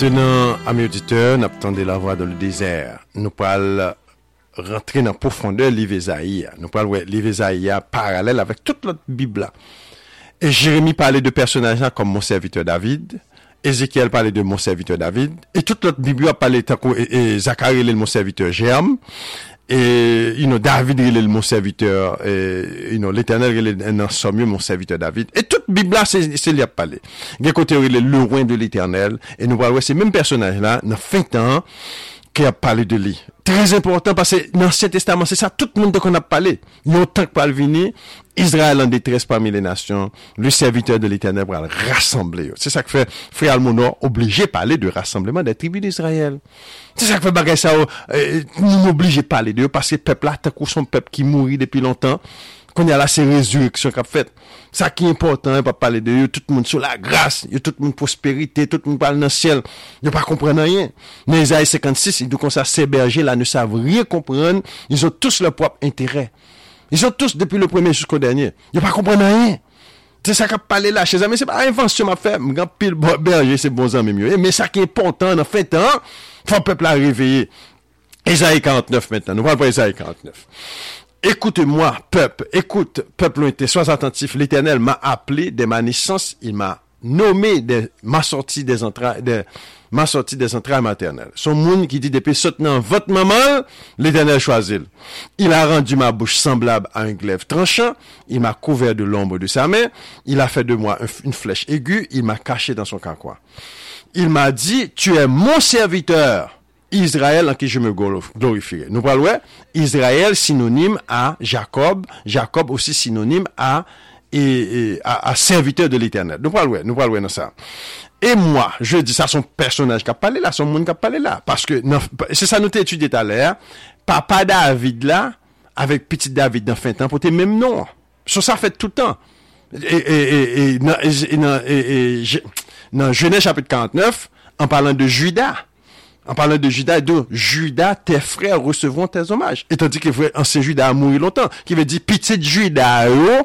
Maintenant, amis auditeurs, nous attendons la voix dans le désert. Nous parlons rentrer dans la profondeur de livre Isaïe. Nous parlons de livre Isaïe parallèle avec toute l'autre Bible. Là. Et Jérémie parlait de personnages comme mon serviteur David. Ézéchiel parlait de mon serviteur David. Et toute l'autre Bible a parlé de Zacharie, mon serviteur Germe. Et, you know, David, il est mon serviteur. Et, you know, l'éternel, il est un ensemble, mon serviteur David. Et toute Bible là, c'est, c'est lui à parler. Il côté, il est le roi de l'éternel. Et nous voyons ces mêmes personnages là, dans 20 ans, qui a parlé de lui. Très important parce que l'Ancien Testament, c'est ça, tout le monde qu'on a parlé. Il y a autant que parle venir. Israël en détresse parmi les nations, le serviteur de l'Éternel va le rassembler. C'est ça que fait Frère Almonor obligé de parler de rassemblement des tribus d'Israël. C'est ça que fait Bagay Sao, euh, nous obligé de parler de parce que le peuple là, tant qu'on son peuple qui mourit depuis longtemps, qu'on y a là, c'est résurrection qu'a fait. Ça qui est important, on pas parler de eux, tout le monde sur la grâce, tout le monde prospérité, tout le monde parle dans le ciel. Ils pas comprendre rien. Mais Isaïe 56, ils disent comme ça, ces bergers là ne savent rien comprendre, ils ont tous leur propre intérêt. Ils ont tous, depuis le premier jusqu'au dernier, ils pas comprendre rien. C'est ça qu'a parlé là, chez amis, c'est pas invention m'a fait, m'gan pile bon berger, c'est bons amis mieux. Mais ça qui est important, en fait, hein, faut le peuple à réveiller. Isaïe 49 maintenant, nous parlons pas Isaïe 49. Écoute-moi, peuple, écoute, peuple lointain, sois attentif. L'Éternel m'a appelé dès ma naissance, il m'a nommé ma sortie des entrailles, de ma sortie des entrailles maternelles. Son monde qui dit depuis soutenant votre maman, l'Éternel choisit. Il a rendu ma bouche semblable à un glaive tranchant, il m'a couvert de l'ombre de sa main, il a fait de moi un- une flèche aiguë, il m'a caché dans son carquois. Il m'a dit, tu es mon serviteur. Israël en qui je me glor- glorifierai. Nous parlons, Israël synonyme à Jacob, Jacob aussi synonyme à, et, et- à, à serviteur de l'éternel. Nous parlons, nous parlons dans ça. E mwa, je di sa son personaj kap pale la, son moun kap pale la. Paske, se sa nou te etude taler, papa David la, avek piti David nan fin tan, pou te menm non. So sa fet toutan. E nan jenè chapit 49, an palan de juda, an palan de juda, do juda te frè recevon tes omaj. E tandi ki vre ansen juda a mouri lontan, ki ve di piti juda yo,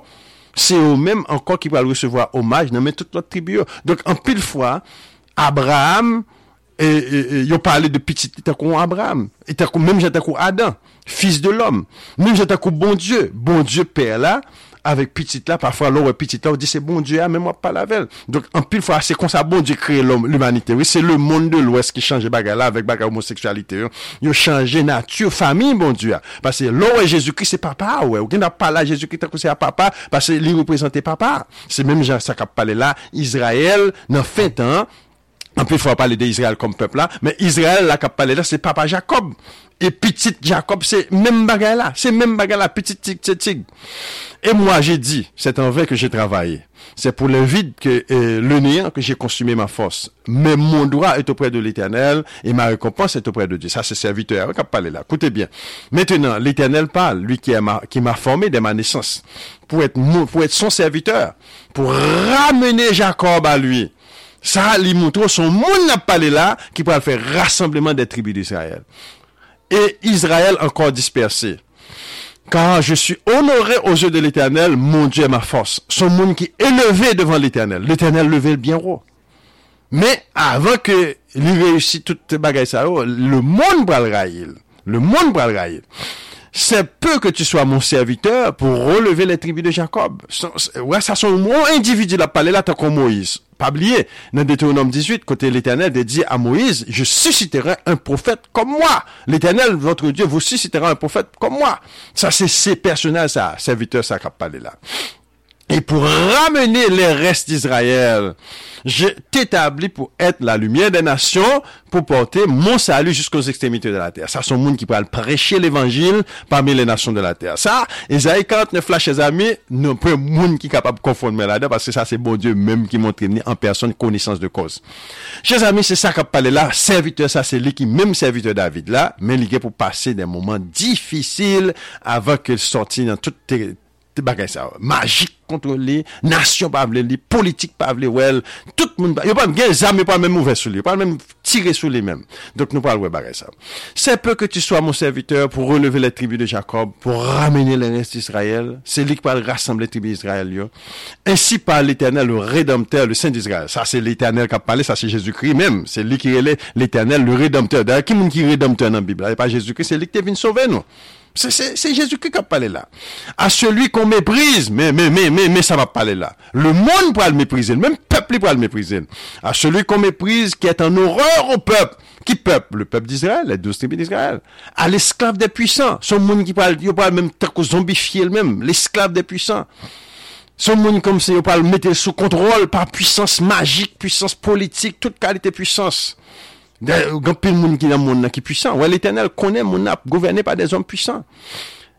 c'est eux-mêmes encore qui vont recevoir hommage dans toute l'autre tribu. Donc, en pile fois, Abraham, et, yo parlé de petit comme Abraham, et t'as même j'étais comme Adam, fils de l'homme, même j'étais comme bon Dieu, bon Dieu père là, avec petite là, parfois l'autre petite là, on dit c'est bon Dieu, ah, mais moi pas la velle. Donc, en pile fois, c'est comme ça, bon Dieu crée l'homme, l'humanité. Oui, c'est le monde de l'Ouest qui change bagarre là avec bagarre homosexualité. Ils ont changé nature, famille, bon Dieu. Ah. Parce que l'homme Jésus-Christ, c'est papa, ah, ouais. Ou n'a pas là Jésus-Christ, c'est à papa, parce qu'il représentait papa. C'est même, ça qu'a parlé là, Israël, dans fin temps, en plus, il faut parler d'Israël comme peuple là, mais Israël, là, qui a parlé là, c'est papa Jacob. Et petit Jacob, c'est même bagarre là, c'est même bagarre là, petit tig, tig. Et moi, j'ai dit, c'est en vrai que j'ai travaillé. C'est pour le vide que, euh, le néant que j'ai consumé ma force. Mais mon droit est auprès de l'éternel et ma récompense est auprès de Dieu. Ça, c'est serviteur qui a parlé là. Écoutez bien. Maintenant, l'éternel parle, lui qui m'a, qui m'a formé dès ma naissance, pour être pour être son serviteur, pour ramener Jacob à lui. Ça, li montre son monde n'a parlé là, qui pourra faire rassemblement des tribus d'Israël. Et Israël encore dispersé. Car je suis honoré aux yeux de l'éternel, mon Dieu est ma force. Son monde qui est élevé devant l'éternel. L'éternel levé le bien haut. Mais avant que lui réussisse toute ces bagailles oh, le monde va le. Le monde va le. C'est peu que tu sois mon serviteur pour relever les tribus de Jacob. Ouais, ça son mon individu l'a parlé là tant Moïse. Pas oublier, dans Deutéronome 18, côté l'éternel de dit à Moïse, je susciterai un prophète comme moi. L'éternel, votre Dieu, vous suscitera un prophète comme moi. Ça, c'est ces personnages, ça, serviteurs, ça qu'a parlé là. Et pour ramener les restes d'Israël, je t'établis pour être la lumière des nations, pour porter mon salut jusqu'aux extrémités de la terre. Ça, c'est un monde qui pourra prêcher l'évangile parmi les nations de la terre. Ça, Isaïe 49, là, chers amis, non un monde qui est capable de confondre là-dedans, parce que ça, c'est bon Dieu même qui montre en personne connaissance de cause. Chers amis, c'est ça qu'a parlé là. Serviteur, ça, c'est lui qui, même serviteur David là, mais il pour passer des moments difficiles avant qu'il sorte dans toutes tes te bagay sa, magik kontrole, nasyon pa avle li, politik pa avle wel, tout moun, yo pa gen zame, yo pa mèm ouve sou li, yo pa mèm tire sou li mèm. Donk nou pal wè bagay sa. Se peu ke tu soa moun serviteur pou releve le tribu de Jacob, pou ramene le reste Israel, se li ki pal rassemble tribu Israel yo, ensi pa l'Eternel, le Redempteur, le Saint d'Israël. Sa se l'Eternel kap pale, sa se Jésus-Christ mèm, se li ki rele l'Eternel, le Redempteur. Da ki moun ki Redempteur nan Bibla, e pa Jésus-Christ, se li ki te vin sauve nou. C'est Jésus-Christ qui a parlé là. À celui qu'on méprise, mais, mais, mais, mais, mais ça va parler là. Le monde pourra le mépriser, le même peuple pourra le mépriser. À celui qu'on méprise, qui est en horreur au peuple. Qui peuple? Le peuple d'Israël, les douze tribus d'Israël. À l'esclave des puissants. Son monde qui parle, il parle même tant zombifier le même. L'esclave des puissants. Son monde comme ça, il parle mettre sous contrôle par puissance magique, puissance politique, toute qualité puissance. Gan pil moun ki nan moun ki pwisan Ou l'Eternel konen moun nan gouverne pa de zon pwisan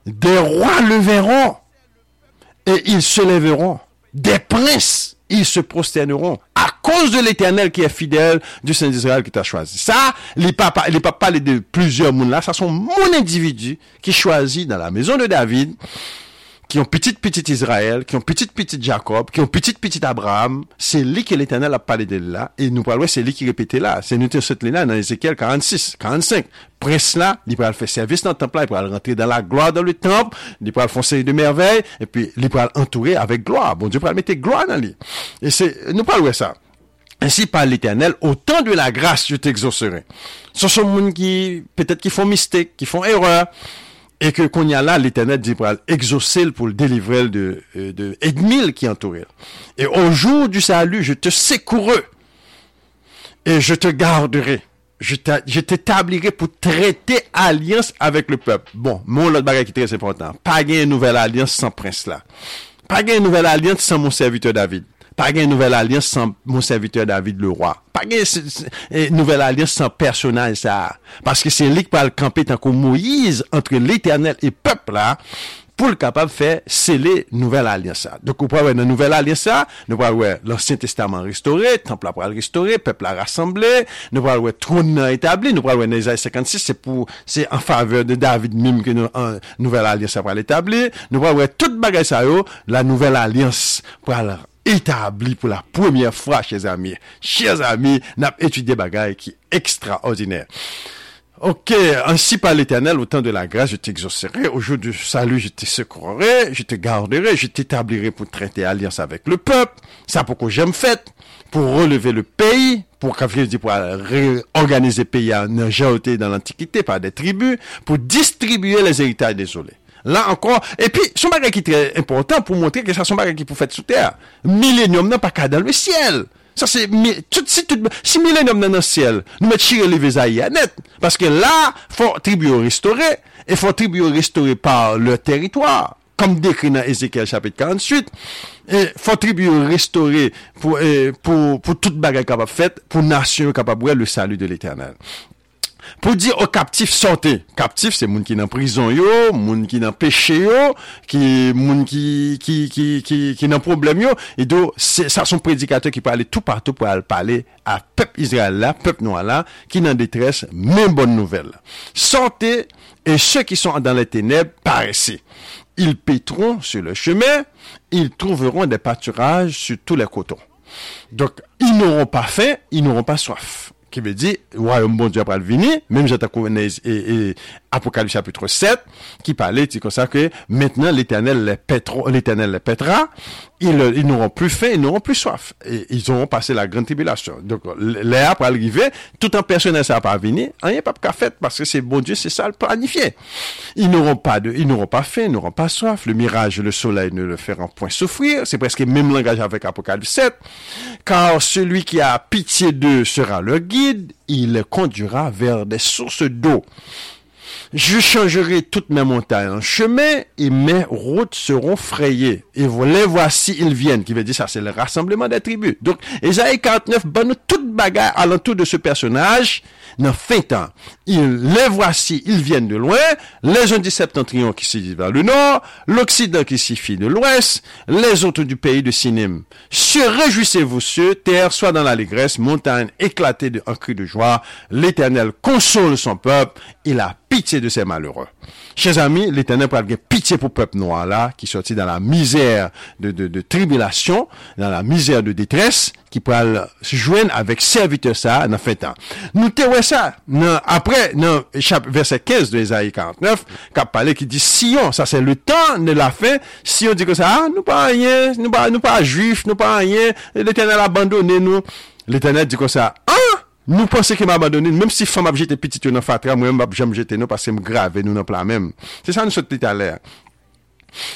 De roi le veron Et il se leveron De prince Il se prosterneron A cause de l'Eternel ki e fidel Du Saint d'Israël ki ta chwazi Sa li pa pale de plusieurs moun la Sa son moun individu Ki chwazi nan la mezon de David qui ont petit petit Israël, qui ont petit petit Jacob, qui ont petit petit Abraham, c'est lui que l'Éternel a parlé de là, et nous parlons, c'est lui qui répétait là, c'est nous cette là dans Ézéchiel 46, 45. Prince là, il pourra faire service dans le temple il pourra rentrer dans la gloire dans le temple, il pourra série de merveilles, et puis il pourra entourer avec gloire. Bon Dieu pourra mettre gloire dans lui. Et c'est, nous parlons ça. Ainsi par l'Éternel, au temps de la grâce, je t'exaucerai. Ce sont des gens qui, peut-être qui font mystère, qui font erreur, et que qu'on y a là, l'Éternel dit pour exaucer pour le délivrer de, euh, de Edmil qui entourait. Et au jour du salut, je te secourerai et je te garderai. Je t'établirai pour traiter alliance avec le peuple. Bon, mon autre bagage qui est très important. Pas une nouvelle alliance sans prince là. Pas une nouvelle alliance sans mon serviteur David. pa gen nouvel alians san moun serviteur David Leroy. Pa gen e, nouvel alians san personaj sa. Paske se lik pal kampe tankou Moïse entre l'Eternel et peuple la, pou l kapab fè sele nouvel alians sa. Dok ou pral wè nan nouvel alians sa, nou pral wè l'Ancien Testament restauré, temple pral restauré, pepl la rassemblé, nou pral wè troun nan etabli, nou pral wè nan Ezaïe 56, se pou, se an faveur de David mim ki nou, an, nouvel alians sa pral etabli, nou pral wè tout bagay sa yo, la nouvel alians pral établi pour la première fois, chers amis. Chers amis, n'a étudié bagaille qui est extraordinaire. Ok, ainsi par l'éternel, au temps de la grâce, je t'exaucerai, au jour du salut, je te secourerai, je te garderai, je t'établirai pour traiter alliance avec le peuple. C'est pourquoi j'aime fait, pour relever le pays, pour pour réorganiser le pays en jeté dans l'Antiquité par des tribus, pour distribuer les héritages désolés. Là encore, et puis, son bagage qui est très important pour montrer que ça son bagage qui peut faire sous terre. Millénium n'a pas qu'à dans le ciel. Ça c'est tout si tout si millénium dans le ciel, nous mettons tirer les visages net parce que là, faut tribu restaurer et faut tribu restaurer par leur territoire comme décrit dans Ézéchiel chapitre 48, et faut tribu restaurer pour, pour, pour toute bagarre capable faite, pour nation capable le salut de l'éternel. Pour dire aux captifs sortez. Captifs, c'est moun qui dans prison yo, moun qui dans péché yo, qui moun qui qui qui qui qui dans problème yo et donc c'est ça son prédicateur qui peut aller tout partout pour aller parler à peuple Israël là, peuple noir là qui dans détresse, même bonne nouvelle. Sortez et ceux qui sont dans les ténèbres paraissez. Ils pétront sur le chemin, ils trouveront des pâturages sur tous les cotons. Donc, ils n'auront pas faim, ils n'auront pas soif qui veut dire, royaume bon Dieu après le venir, même j'attends et, et, Apocalypse chapitre 7, qui parlait, c'est comme ça que maintenant l'éternel les pétro, l'éternel les pètera, ils, ils n'auront plus faim, ils n'auront plus soif. Et ils auront passé la grande tribulation. Donc, l'air après arriver, tout en personne ça pas venir, rien pas qu'à fait, parce que c'est bon Dieu, c'est ça le planifié. Ils n'auront pas de, ils n'auront pas faim, ils n'auront pas soif. Le mirage, le soleil ne le fera point souffrir. C'est presque le même langage avec Apocalypse 7. Car celui qui a pitié d'eux sera leur guide, il les conduira vers des sources d'eau. Je changerai toutes mes montagnes en chemin et mes routes seront frayées. Et vous les voici, ils viennent. Qui veut dire ça, c'est le rassemblement des tribus. Donc, Esaïe 49 bonne toute bagarre alentour de ce personnage dans fin temps. Ils, les voici, ils viennent de loin. Les uns du septentrion qui se vers le nord, l'Occident qui s'y fit de l'ouest, les autres du pays de Sinim. Se réjouissez-vous ceux, terre soit dans l'allégresse, montagne éclatée de, un cri de joie. L'éternel console son peuple, il a pitié de ces malheureux. Chers amis, l'Éternel pourra avoir pitié pour le peuple noir là, qui sortit dans la misère de, de, de tribulation, dans la misère de détresse, qui pourra se joindre avec serviteur ça, dans fait temps. Nous t'es ça, non, après, non, verset 15 de Isaïe 49, qui parlé, qui dit, Sion, ça c'est le temps de la fin, Sion dit que ça, ah, nous pas rien, nous pas, nous pas juifs, nous pas rien, l'Éternel abandonné nous. L'Éternel dit que ça, ah, Nou pense ke m abandoni, mèm si fèm ap jete pitit yo nan fatra, mwen m ap jèm jete nou, pasè m grave nou nan plan mèm. Se sa nou sot li talè.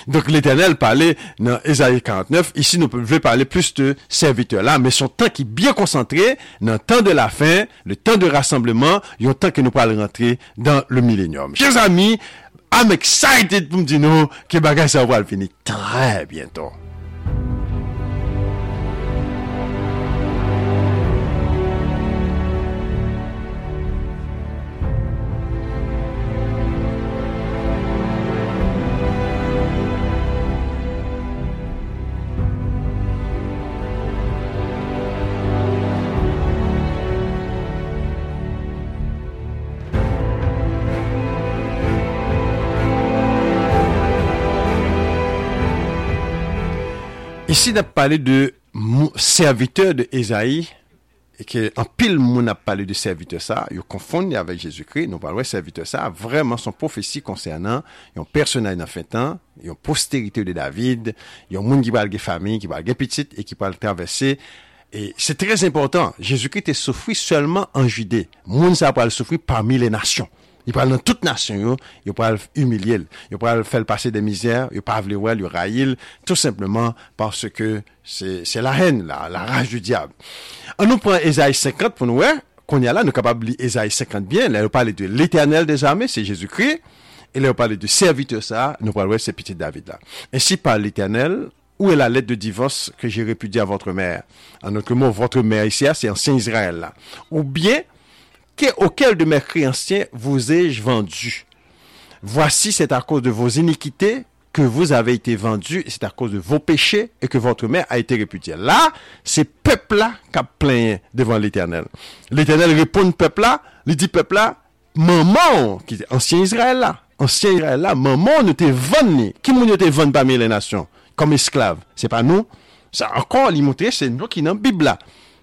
Donc l'Éternel parlait dans Ésaïe 49. Ici, nous pouvons parler plus de serviteurs-là, mais son temps qui est bien concentré dans le temps de la fin, le temps de rassemblement, et le temps que nous parlons rentrer dans le millénium. Chers amis, I'm excited pour me dire non, que bagage ça va finir très bientôt. Ici, on a parlé de serviteur de Esaïe, et que en pile, moun a parlé de serviteur ça, ils confondent avec Jésus-Christ, nous parlons de serviteur ça, vraiment son prophétie concernant, un personnage dans fin temps, une postérité de David, un monde qui parle de famille, qui parle de petite, et qui parle traverser, et c'est très important, Jésus-Christ est souffri seulement en Judée, moun ça parle souffrir parmi les nations. Il parle dans toute nation, il parle humilier, il parle faire passer des misères, il parle le il raïl, tout simplement parce que c'est c'est la haine, la, la rage du diable. On nous prend Ésaïe 50 pour nous voir, qu'on y a là, nous sommes capables de lire Ésaïe 50 bien, là, il parle de l'éternel des armées, c'est Jésus-Christ, et là, on parle de serviteur ça, nous parlons de ce petit David là. Ainsi parle l'éternel, où est la lettre de divorce que j'ai répudiée à votre mère? En autre mot, votre mère ici, c'est ancien Israël là. Ou bien, auquel de mes créanciers vous ai-je vendu? Voici, c'est à cause de vos iniquités que vous avez été vendus, c'est à cause de vos péchés et que votre mère a été répudiée. Là, c'est peuple-là qui a plaint devant l'Éternel. L'Éternel répond peuple-là, il dit peuple-là, maman, qui est ancien Israël là, ancien Israël là, maman nous t'es vendu, qui nous t'es vendu parmi les nations, comme esclaves. C'est pas nous. Ça encore, il montre, c'est nous qui dans la Bible là.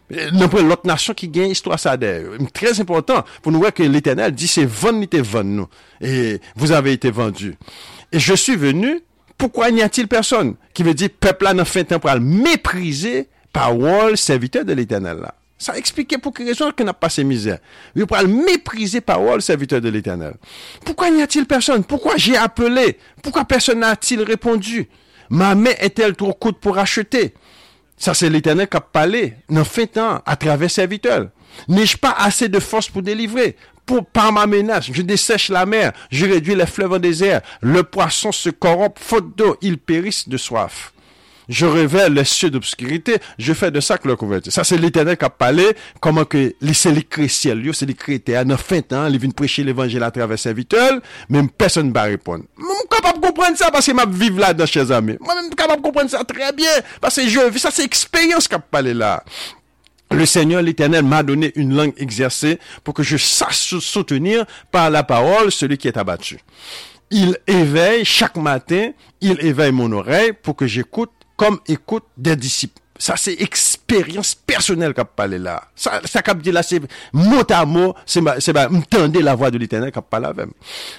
N'importe l'autre nation qui gagne histoire ça d'ailleurs. Très important pour nous voir que l'éternel dit c'est vendu, t'es vendu nous. Et vous avez été vendus. Et je suis venu, pourquoi n'y a-t-il personne? Qui veut dire peuple là dans fin pour le mépriser parole serviteur de l'éternel là. Ça explique pour quelle raison qu'on n'a pas ces misères. Il pour le mépriser parole serviteur de l'éternel. Pourquoi n'y a-t-il personne? Pourquoi j'ai appelé? Pourquoi personne n'a-t-il répondu? Ma main est-elle trop courte pour acheter? Ça, c'est l'éternel qui a parlé, dans fin temps, à travers serviteurs. N'ai-je pas assez de force pour délivrer? Pour, par ma menace, je dessèche la mer, je réduis les fleuves en désert, le poisson se corrompt, faute d'eau, ils périssent de soif. Je révèle les cieux d'obscurité, je fais de ça que leur couverture. Ça, c'est l'éternel qui a parlé, comment que, c'est les chrétiens, c'est les chrétiens, dans fin temps, ils viennent prêcher l'évangile à travers serviteurs, même personne ne va répondre. Moi, je suis capable de comprendre ça parce que je vis là-dedans, chers amis. Moi-même, je suis capable de comprendre ça très bien, parce que je vis, ça, c'est expérience qui a parlé là. Le Seigneur l'Éternel m'a donné une langue exercée pour que je sache sou- soutenir par la parole celui qui est abattu. Il éveille chaque matin, il éveille mon oreille pour que j'écoute comme écoute des disciples. Ça, c'est expérience personnelle qu'a parlé là. Ça, ça qu'a dit là, c'est mot à mot, c'est ma, c'est ma, la voix de l'éternel qu'a parlé avec.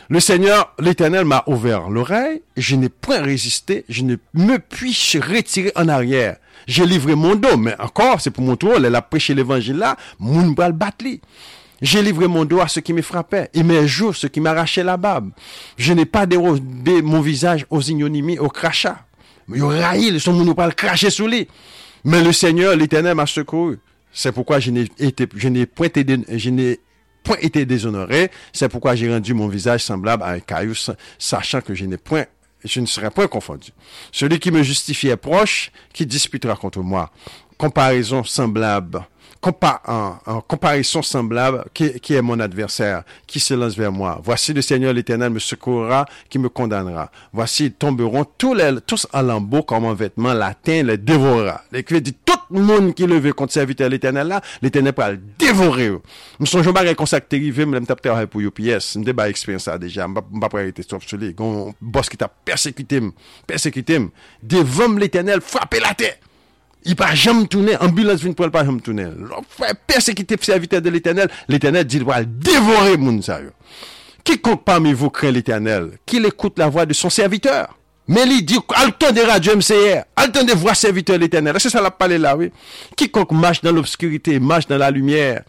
Le Seigneur, l'éternel m'a ouvert l'oreille, je n'ai point résisté, je ne me puis retirer en arrière. J'ai livré mon dos, mais encore, c'est pour mon tour, elle a prêché l'évangile là, bral battre li. J'ai livré mon dos à ceux qui me frappaient, et mes jours, ceux qui m'arrachaient la barbe. Je n'ai pas dérobé mon visage aux ignominies, aux crachats. Mais au raïl, son lui. Mais le Seigneur, l'éternel m'a secouru. C'est pourquoi je n'ai point point été déshonoré. C'est pourquoi j'ai rendu mon visage semblable à un caillou, sa- sachant que je n'ai point, je ne serai point confondu. Celui qui me justifie est proche, qui disputera contre moi. Comparaison semblable. Compa- en, comparaison semblable, qui, qui est mon adversaire, qui se lance vers moi. Voici le Seigneur l'Éternel me secourra, qui me condamnera. Voici, ils tomberont tous, les, tous en lambeaux comme un vêtement latin les dévorera. L'écrivain dit, tout le monde qui levé contre serviteur l'Éternel là, l'Éternel va le dévorer. Je me songe pas comme ça que arrivé, me tape travail pour UPS. Je pas expérience ça déjà. Je pas arrêter sauf sur les. Un boss qui t'a persécuté, persécuté, devant l'Éternel, frappé la tête. Il pas jamais tourner, ambulance vient pour pas jamais tourner. Persécuté serviteur de l'Éternel, l'Éternel dit il le dévorer moun ça. yo. Quiconque parmi vous craint l'Éternel, qu'il écoute la voix de son serviteur. Mais il dit, de radio MCR, de voix serviteur de l'Éternel. C'est ça la parler là, oui. Quiconque marche dans l'obscurité, marche dans la lumière,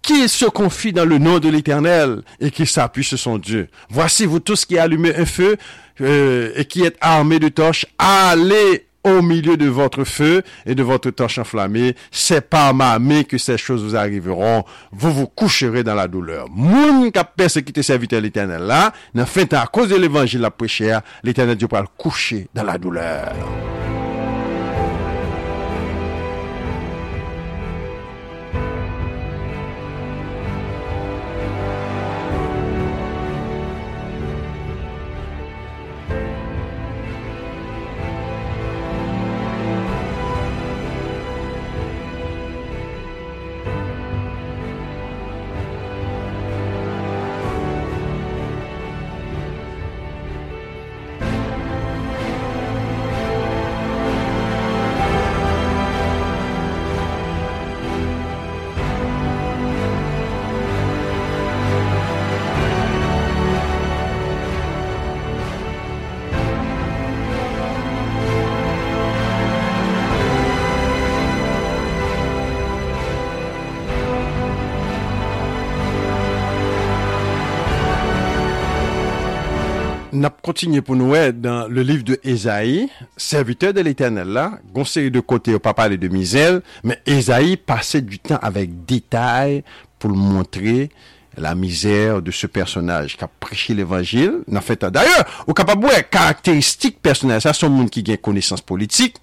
qui se confie dans le nom de l'Éternel et qui s'appuie sur son Dieu. Voici vous tous qui allumez un feu euh, et qui êtes armés de torches, allez au milieu de votre feu et de votre torche enflammée. C'est par ma main que ces choses vous arriveront. Vous vous coucherez dans la douleur. Moun qui a persécuté serviteur l'éternel là, n'a fait à cause de l'évangile la prêcher, l'éternel Dieu va le coucher dans la douleur. N'a continué pour nous dans le livre de Ésaïe, serviteur de l'éternel là, conseiller de côté au papa de misère, mais Ésaïe passait du temps avec détail pour montrer la misère de ce personnage qui a prêché l'évangile. En fait, d'ailleurs, au capable ouais, caractéristique personnelle, ça, son monde qui a connaissance politique,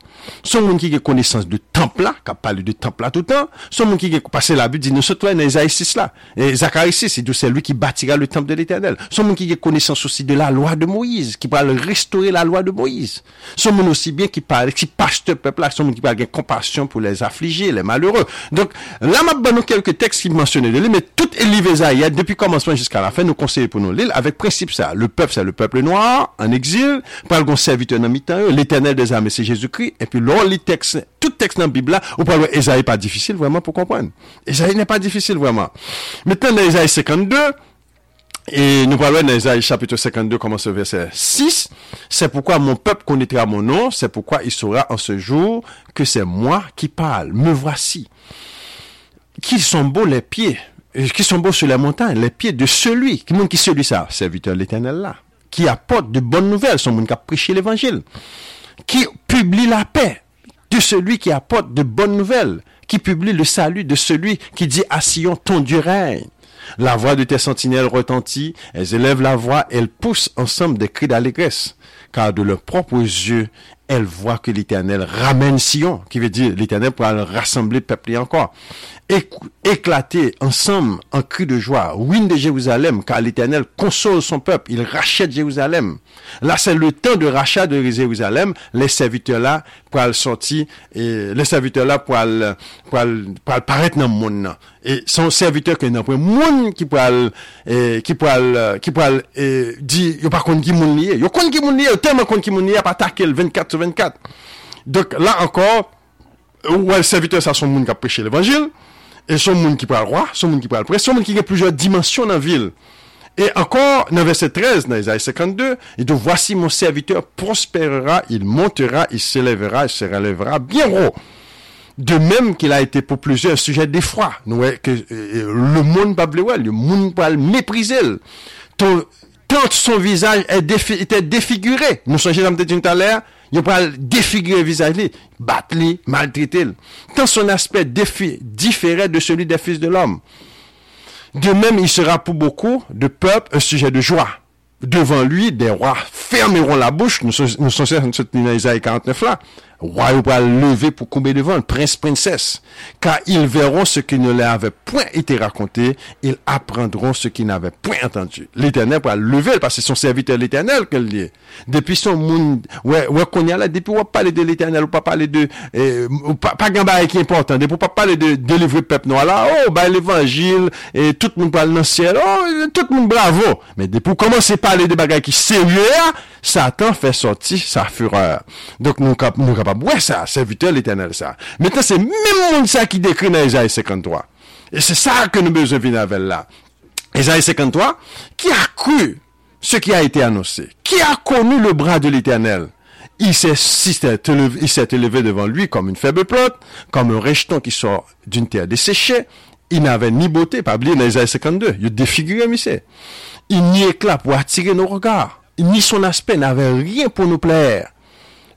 son monde qui a connaissance de temple là, qui a parlé de temple là tout le temps, son monde qui a passé la Bible dit, nous sommes dans Isaïe 6 là. Et Zacharie 6, c'est lui qui bâtira le temple de l'éternel. Son monde qui a connaissance aussi de la loi de Moïse, qui parle restaurer la loi de Moïse. Son monde aussi bien qui parle, qui pasteur peuple là, son monde qui parle compassion pour les affligés, les malheureux. Donc, là, m'a donné quelques textes qui mentionnaient de lui, mais tout est Isaïe, depuis le commencement jusqu'à la fin, nous conseillons pour nous lire avec principe ça. Le peuple, c'est le peuple noir, en exil, par le serviteur dans l'éternel des armées, c'est Jésus-Christ, et puis là, les textes, tout texte dans la Bible là, ou pas Esaïe pas difficile vraiment pour comprendre. Esaïe n'est pas difficile vraiment. Maintenant, dans Esaïe 52, et nous parlons dans Esaïe chapitre 52, commence au verset 6. C'est pourquoi mon peuple connaîtra mon nom, c'est pourquoi il saura en ce jour que c'est moi qui parle. Me voici. Qu'ils sont beaux les pieds, qui sont beaux sur la montagne, les pieds de celui, qui qui celui ça, serviteur de l'éternel là, qui apporte de bonnes nouvelles, son monde qui l'évangile, qui publie la paix de celui qui apporte de bonnes nouvelles, qui publie le salut de celui qui dit à Sion, ton Dieu règne. La voix de tes sentinelles retentit, elles élèvent la voix, elles poussent ensemble des cris d'allégresse, car de leurs propres yeux, elles voient que l'Éternel ramène Sion, qui veut dire l'Éternel pourra le rassembler peuple encore. Éclater ensemble en cri de joie, ruine de Jérusalem, car l'Éternel console son peuple, il rachète Jérusalem. Là, c'est le temps de rachat de Jérusalem. Les serviteurs là, pour aller sortir, et les serviteurs là, pour aller, pour aller, pour aller paraître dans le monde. Et son serviteur que n'a pas monde qui pour aller, qui pour aller, qui pour aller, dire, yo pas contre qui moun lié. Yo contre qui moun lié, tellement contre qui lié, pas attaquer le 24 sur 24. Donc, là encore, ouais, le serviteur, ça, son monde qui a prêché l'évangile. Et son monde qui parle roi, son monde qui parle prêtre, son monde qui a plusieurs dimensions dans la ville. Et encore, dans verset 13, dans Isaïe 52, il dit, voici mon serviteur prospérera, il montera, il s'élèvera, il se relèvera bien haut. De même qu'il a été pour plusieurs sujet d'effroi. Que euh, le monde pas le monde pas le mépriser. Tant son visage était défiguré. Nous sommes, j'ai dit tout à il pas défigurer visage, battre, maltraiter. Tant son aspect différait de celui des fils de l'homme. De même, il sera pour beaucoup de peuples un sujet de joie. Devant lui, des rois fermeront la bouche. Nous sommes, nous sommes dans Isaïe 49 là. Roi ou pral lever pour combler devant, prince, princesse. Car ils verront ce qui ne leur avait point été raconté, ils apprendront ce qu'ils n'avaient point entendu. L'éternel pral lever, parce que c'est son serviteur l'éternel qu'elle dit. Depuis son monde, ouais, ouais, qu'on y a là, depuis on parler de l'éternel, ou pas parler de, euh, ou pas, pas qui est important, depuis pas parler de délivrer le peuple noir là, oh, bah, l'évangile, et tout le monde parle dans le ciel, oh, tout le monde bravo. Mais depuis pour commencer à parler de bagages qui sérieux, Satan fait sortir sa fureur. Donc, nous, cap- nous capables, ouais, ça, serviteur l'éternel, ça. Maintenant, c'est même monde ça qui décrit dans Isaïe 53. Et c'est ça que nous besoin venir avec là. Isaïe 53, qui a cru ce qui a été annoncé, qui a connu le bras de l'éternel? Il s'est élevé, devant lui comme une faible plante, comme un rejeton qui sort d'une terre desséchée. Il n'avait ni beauté, pas oublier dans Isaïe 52, il défiguré, monsieur. Il n'y éclat pour attirer nos regards, ni son aspect n'avait rien pour nous plaire.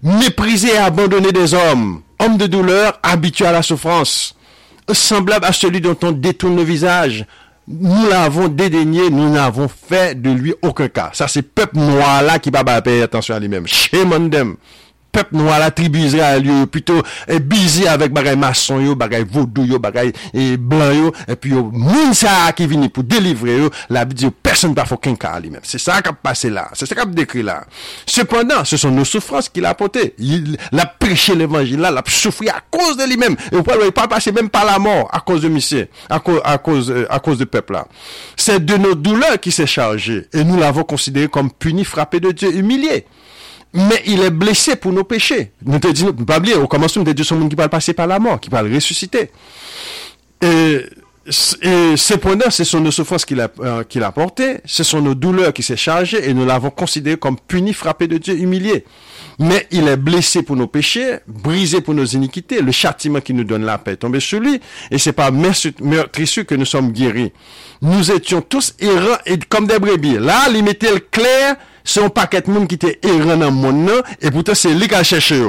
Méprisé et abandonné des hommes, homme de douleur, habitué à la souffrance, semblable à celui dont on détourne le visage. Nous l'avons dédaigné, nous n'avons fait de lui aucun cas. Ça, c'est peuple noir là qui va payer attention à lui-même. Shame. Peuple noir la tribu Israël yo, plutôt eh, busy avec bagay maçon yo, bagay vaudou yo, bagay eh, blanc yo, et puis yo, moun sa qui vini pour délivrer yo, la Bible personne pas qu'un cas lui-même. C'est ça qui a passé là. C'est ça qui a décrit là. Cependant, ce sont nos souffrances qu'il a apportées. Il, a prêché l'évangile là, il a souffert à cause de lui-même. Et pouvez pas passer même par la mort à cause de monsieur, à cause, à cause, euh, à cause du peuple là. C'est de nos douleurs qu'il s'est chargé. Et nous l'avons considéré comme puni, frappé de Dieu, humilié mais il est blessé pour nos péchés. Nous te disons, pas oublier, au commencement, nous te disons, monde qui va passer par la mort, qui va le ressusciter. Et, et cependant, ce sont nos souffrances qu'il a, euh, qu'il a portées, ce sont nos douleurs qui s'est chargé et nous l'avons considéré comme puni, frappé de Dieu, humilié. Mais il est blessé pour nos péchés, brisé pour nos iniquités. Le châtiment qui nous donne la paix est tombé sur lui. Et c'est par meurtrissure que nous sommes guéris. Nous étions tous errants et comme des brebis. Là, il mettait le clair, c'est un paquet de monde qui était errant dans le monde, et pourtant c'est lui qui a cherché.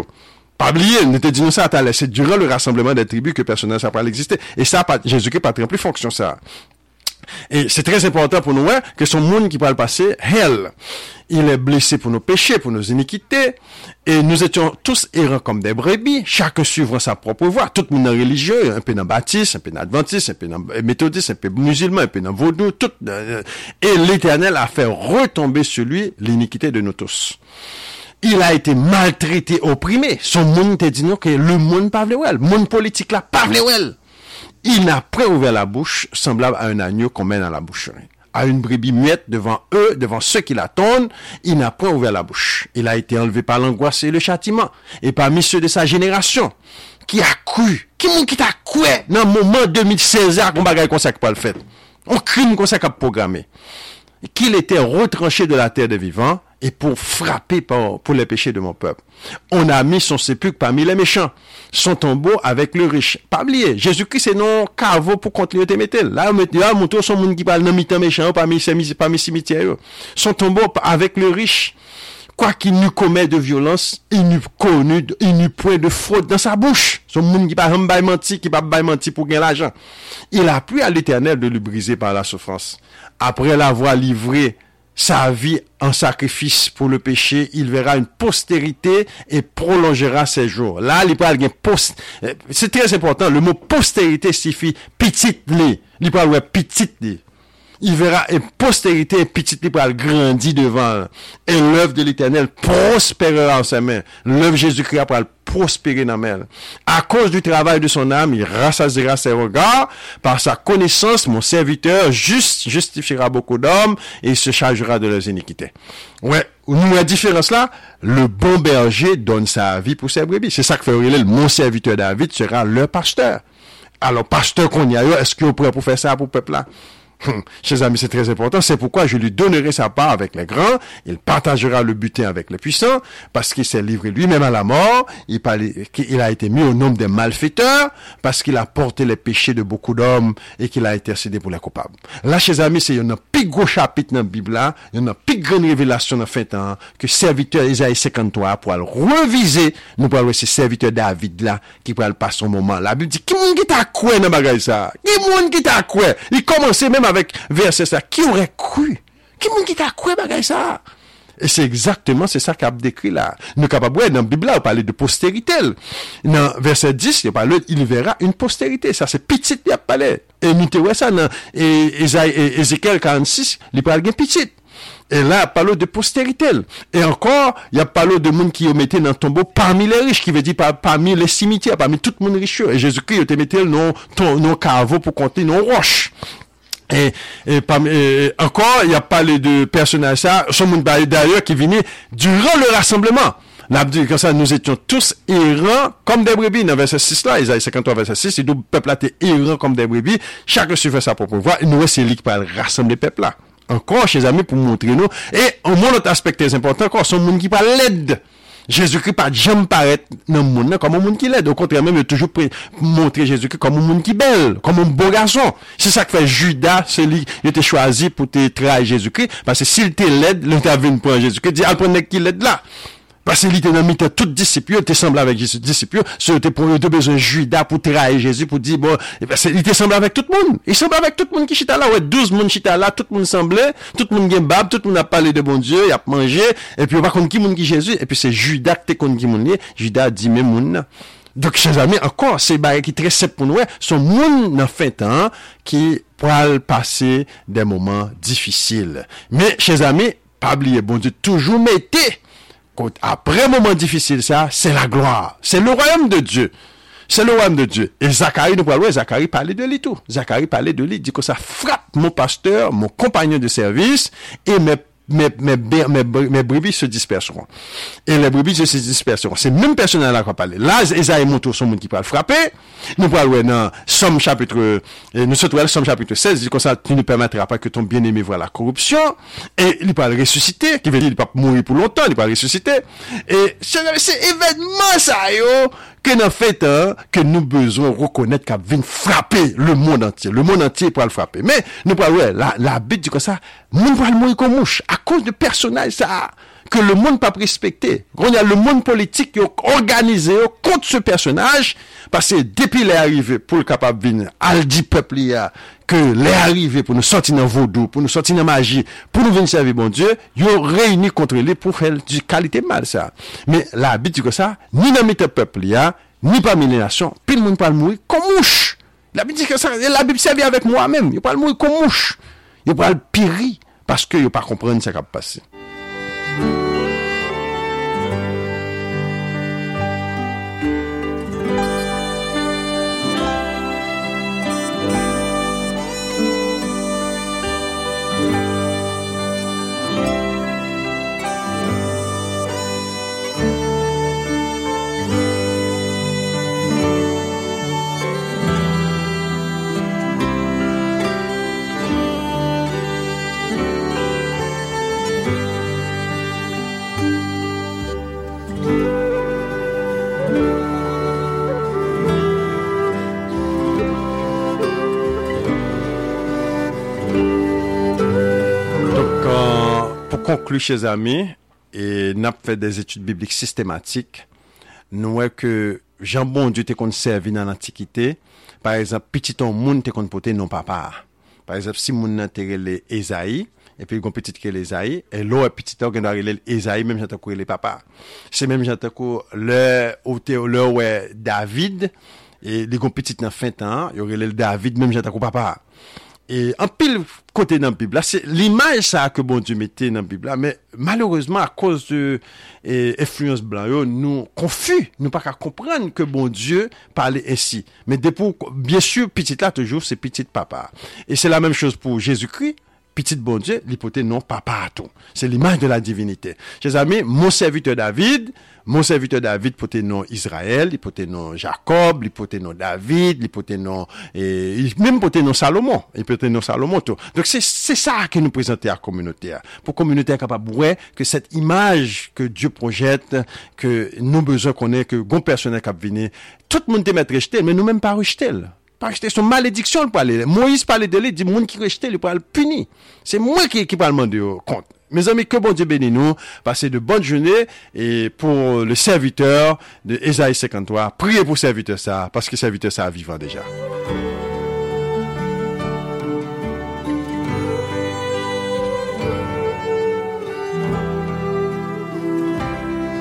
Pas oublier, nous te disons ça à c'est durant le rassemblement des tribus que personne ne pas exister. Et ça, pas- Jésus-Christ pas très plus fonction ça. Et c'est très important pour nous hein, que son monde qui va le passer, hell. Il est blessé pour nos péchés, pour nos iniquités. Et nous étions tous errants comme des brebis, chacun suivant sa propre voie. Tout le monde religieux, un peu dans baptiste, un peu dans adventiste, un peu dans méthodiste, un peu musulman, un peu dans vaudou, tout. euh, Et l'éternel a fait retomber sur lui l'iniquité de nous tous. Il a été maltraité, opprimé. Son monde te dit nous que le monde pas le monde politique là pas Il n'a point ouvert la bouche, semblable à un agneau qu'on mène à la boucherie. À une brebis muette devant eux, devant ceux qui l'attendent, il n'a point ouvert la bouche. Il a été enlevé par l'angoisse et le châtiment, et parmi ceux de sa génération, qui a cru, qui moun qui t'a cru, dans le moment 2016, à qu'on bagaille qu'on s'est pas le fait. On crime qu'on s'est programmé. Qu'il était retranché de la terre des vivants, et pour frapper pour les péchés de mon peuple. On a mis son sépulcre parmi les méchants, son tombeau avec le riche. Pas oublier, Jésus-Christ c'est non caveau pour continuer de mettre. Là, là, son monde qui parle non mitan méchant parmi mis- parmi cimetières. Son tombeau avec le riche. Quoi qu'il n'eût commet de violence, il n'eût connu, il n'eut point de fraude dans sa bouche. Son qui qui l'argent. Il a plu à l'éternel de le briser par la souffrance. Après l'avoir livré sa vie en sacrifice pour le péché, il verra une postérité et prolongera ses jours. Là, il parle de post, euh, c'est très important. Le mot postérité signifie petite li. Il petite li. Il verra une postérité, petite pour grandir devant. Et l'œuvre de l'éternel prospérera en ses mains. L'œuvre Jésus-Christ pour prospérer dans elle. À cause du travail de son âme, il rassasiera ses regards. Par sa connaissance, mon serviteur justifiera beaucoup d'hommes et se chargera de leurs iniquités. Ouais, nous, la différence là, le bon berger donne sa vie pour ses brebis. C'est ça que fait Aurélie, mon serviteur David sera le pasteur. Alors, pasteur qu'on y a, yo, est-ce que vous pourrez pour faire ça pour le peuple là? Hum, Chers amis, c'est très important. C'est pourquoi je lui donnerai sa part avec les grands. Il partagera le butin avec les puissants parce qu'il s'est livré lui-même à la mort. Il, a été mis au nombre des malfaiteurs parce qu'il a porté les péchés de beaucoup d'hommes et qu'il a intercédé pour les coupables. Là, chers amis, c'est un plus gros chapitre dans la Bible là. Il y a une plus grande révélation dans le fin temps que serviteur Isaïe 53 pour le reviser. Nous de ce serviteur David là qui pourra le passer son moment. La Bible dit, qui moun qui t'a cru dans bagay ça? Qui moun qui t'a cru? Il commençait même avec verset ça, qui aurait cru? Qui moun qui t'a cru bagay ça? Et c'est exactement c'est ça qu'a décrit là. Nous capable dans la Bible là, on parle de postérité. Dans verset 10, il parle il verra une postérité, ça c'est petit il a parlé. Et nous te voyons ça dans Ézéchiel 46, il parle de petit Et là, il parle de postérité. Et encore, il y a parlé de monde qui ont mettait dans le tombeau parmi les riches, qui veut dire par, parmi les cimetières, parmi tout le monde riche. Et Jésus-Christ, il te mettait dans ton caveau pour compter nos roches. Et, et, et, encore, il y a parlé de personnages, ça, son d'ailleurs qui venait durant le rassemblement. Nabdi, comme ça, nous étions tous errants comme des brebis. Dans verset 6 là, Isaïe 53, verset 6, il dit, peuple là, t'es errant comme des brebis. Chacun suivait sa propre voie. Et nous, c'est lui qui parle rassembler peuple là. Encore, chez amis, pour montrer nous. Et, au moins, notre aspect très important encore, son monde qui parle l'aide. Jésus-Christ pas jamais paraître dans le monde comme un monde qui l'est. Au contraire, même, il a toujours montré Jésus-Christ comme un monde qui est belle, comme un beau garçon. C'est ça que fait Judas, c'est lui, il était choisi pour te trahir Jésus-Christ, parce que s'il était laide, il t'a vu prendre Jésus-Christ, il dit, ah, qui l'aide là. Parce qu'il était dans le tout disciple, il était semblé avec Jésus, disciple, il était pour deux besoin Judas pour trahir Jésus, pour dire, bon, eh il était semblé avec tout le monde. Il semblait avec tout le monde qui chita là, ouais, 12 monde chita là, tout le monde semblait, tout le monde bab, tout le monde a parlé de bon Dieu, il a mangé, et puis on va contre qui monde qui Jésus, et puis c'est Judas qui contre qui monde, Judas a dit, mais monde, Dok, chèz amè, ankon, se baye ki tre sep pou nouè, son moun nan fin tan ki pral pase de mouman difisil. Mè, chèz amè, pabliye, bon di toujou mette après moment difficile, ça, c'est la gloire. C'est le royaume de Dieu. C'est le royaume de Dieu. Et Zacharie, nous parlons, Zacharie parlait de lui tout. Zacharie parlait de lui, dit que ça frappe mon pasteur, mon compagnon de service, et mes, mes, mes, mes, mes brebis se disperseront. Et les brebis se disperseront. C'est même personne là qu'on parle. Là, Esaïe montre son monde qui peut le frapper. Nous parlons dans Somme chapitre, euh, nous sommes Somme chapitre 16, il dit comme ça, tu ne permettras pas que ton bien-aimé voit la corruption. Et il parle ressusciter, qui veut dire il va pas mourir pour longtemps, il parle ressusciter. Et c'est événement ça, yo, que dans fait, hein, que nous besoin reconnaître qu'a vient frapper le monde entier. Le monde entier pour le frapper. Mais, nous parlons, ouais, la, la Bible dit comme ça, va le mourir comme mouche, à cause de personnages, ça, que le monde pas respecté. On y a le monde politique qui a organisé contre ce personnage, parce que depuis les arrivées pour le capable venir, al dit peuple a, que les arrivées pour nous sortir dans vaudou, pour nous sortir dans magie, pour nous venir servir bon Dieu, ils ont réuni contre les pour faire du qualité mal, ça. Mais l'habitude que ça, ni dans le peuple a, ni parmi les nations, puis le monde pas mourir comme mouche. La Bible dit que ça, la Bible servit avec moi-même. Il pas le mourir comme mouche. Il pas le périr parce que il pas comprendre ce qui a passé. konklu che zami, e nap fè des etude biblik sistematik, nou wè ke jambon diyo te kon servi nan antikite, par exemple, pititon moun te kon pote non papar. Par exemple, si moun nan te rele Ezaï, epi yon pitit ke le Ezaï, e lo e pititon gen do rele Ezaï, menm jante kou rele papar. Se menm jante kou le ou e David, e li kon pitit nan fin tan, yo rele David, menm jante kou papar. Et en pile côté dans la Bible, c'est l'image ça que bon Dieu mettait dans la Bible, mais malheureusement, à cause de eh, influence blanc, yo, nous confus, nous pas qu'à comprendre que bon Dieu parlait ainsi. Mais depuis, bien sûr, petit là, toujours, c'est petit papa. Et c'est la même chose pour Jésus-Christ. Petit bon Dieu, l'hypothèse non papa tout. C'est l'image de la divinité. Chers amis, mon serviteur David, mon serviteur David, l'hypothèse non Israël, l'hypothèse non Jacob, l'hypothèse non David, l'hypothèse non, et même l'hypothèse non Salomon, l'hypothèse non Salomon tout. Donc c'est, c'est ça que nous présentons à la communauté. Pour la communauté capable voir que cette image que Dieu projette, que nous besoin qu'on ait, que bon personnel qui venir, tout le monde mettre rejeté, mais nous même pas rejeté. Pas acheter son malédiction le parler. Moïse parlait de lui, dit monde qui rejette le pour le punir. C'est moi qui qui parle demander compte. Mes amis, que bon Dieu bénisse nous. Passez de bonnes journées et pour le serviteur de Esaïe 53, priez pour serviteur ça parce que serviteur ça vivant déjà.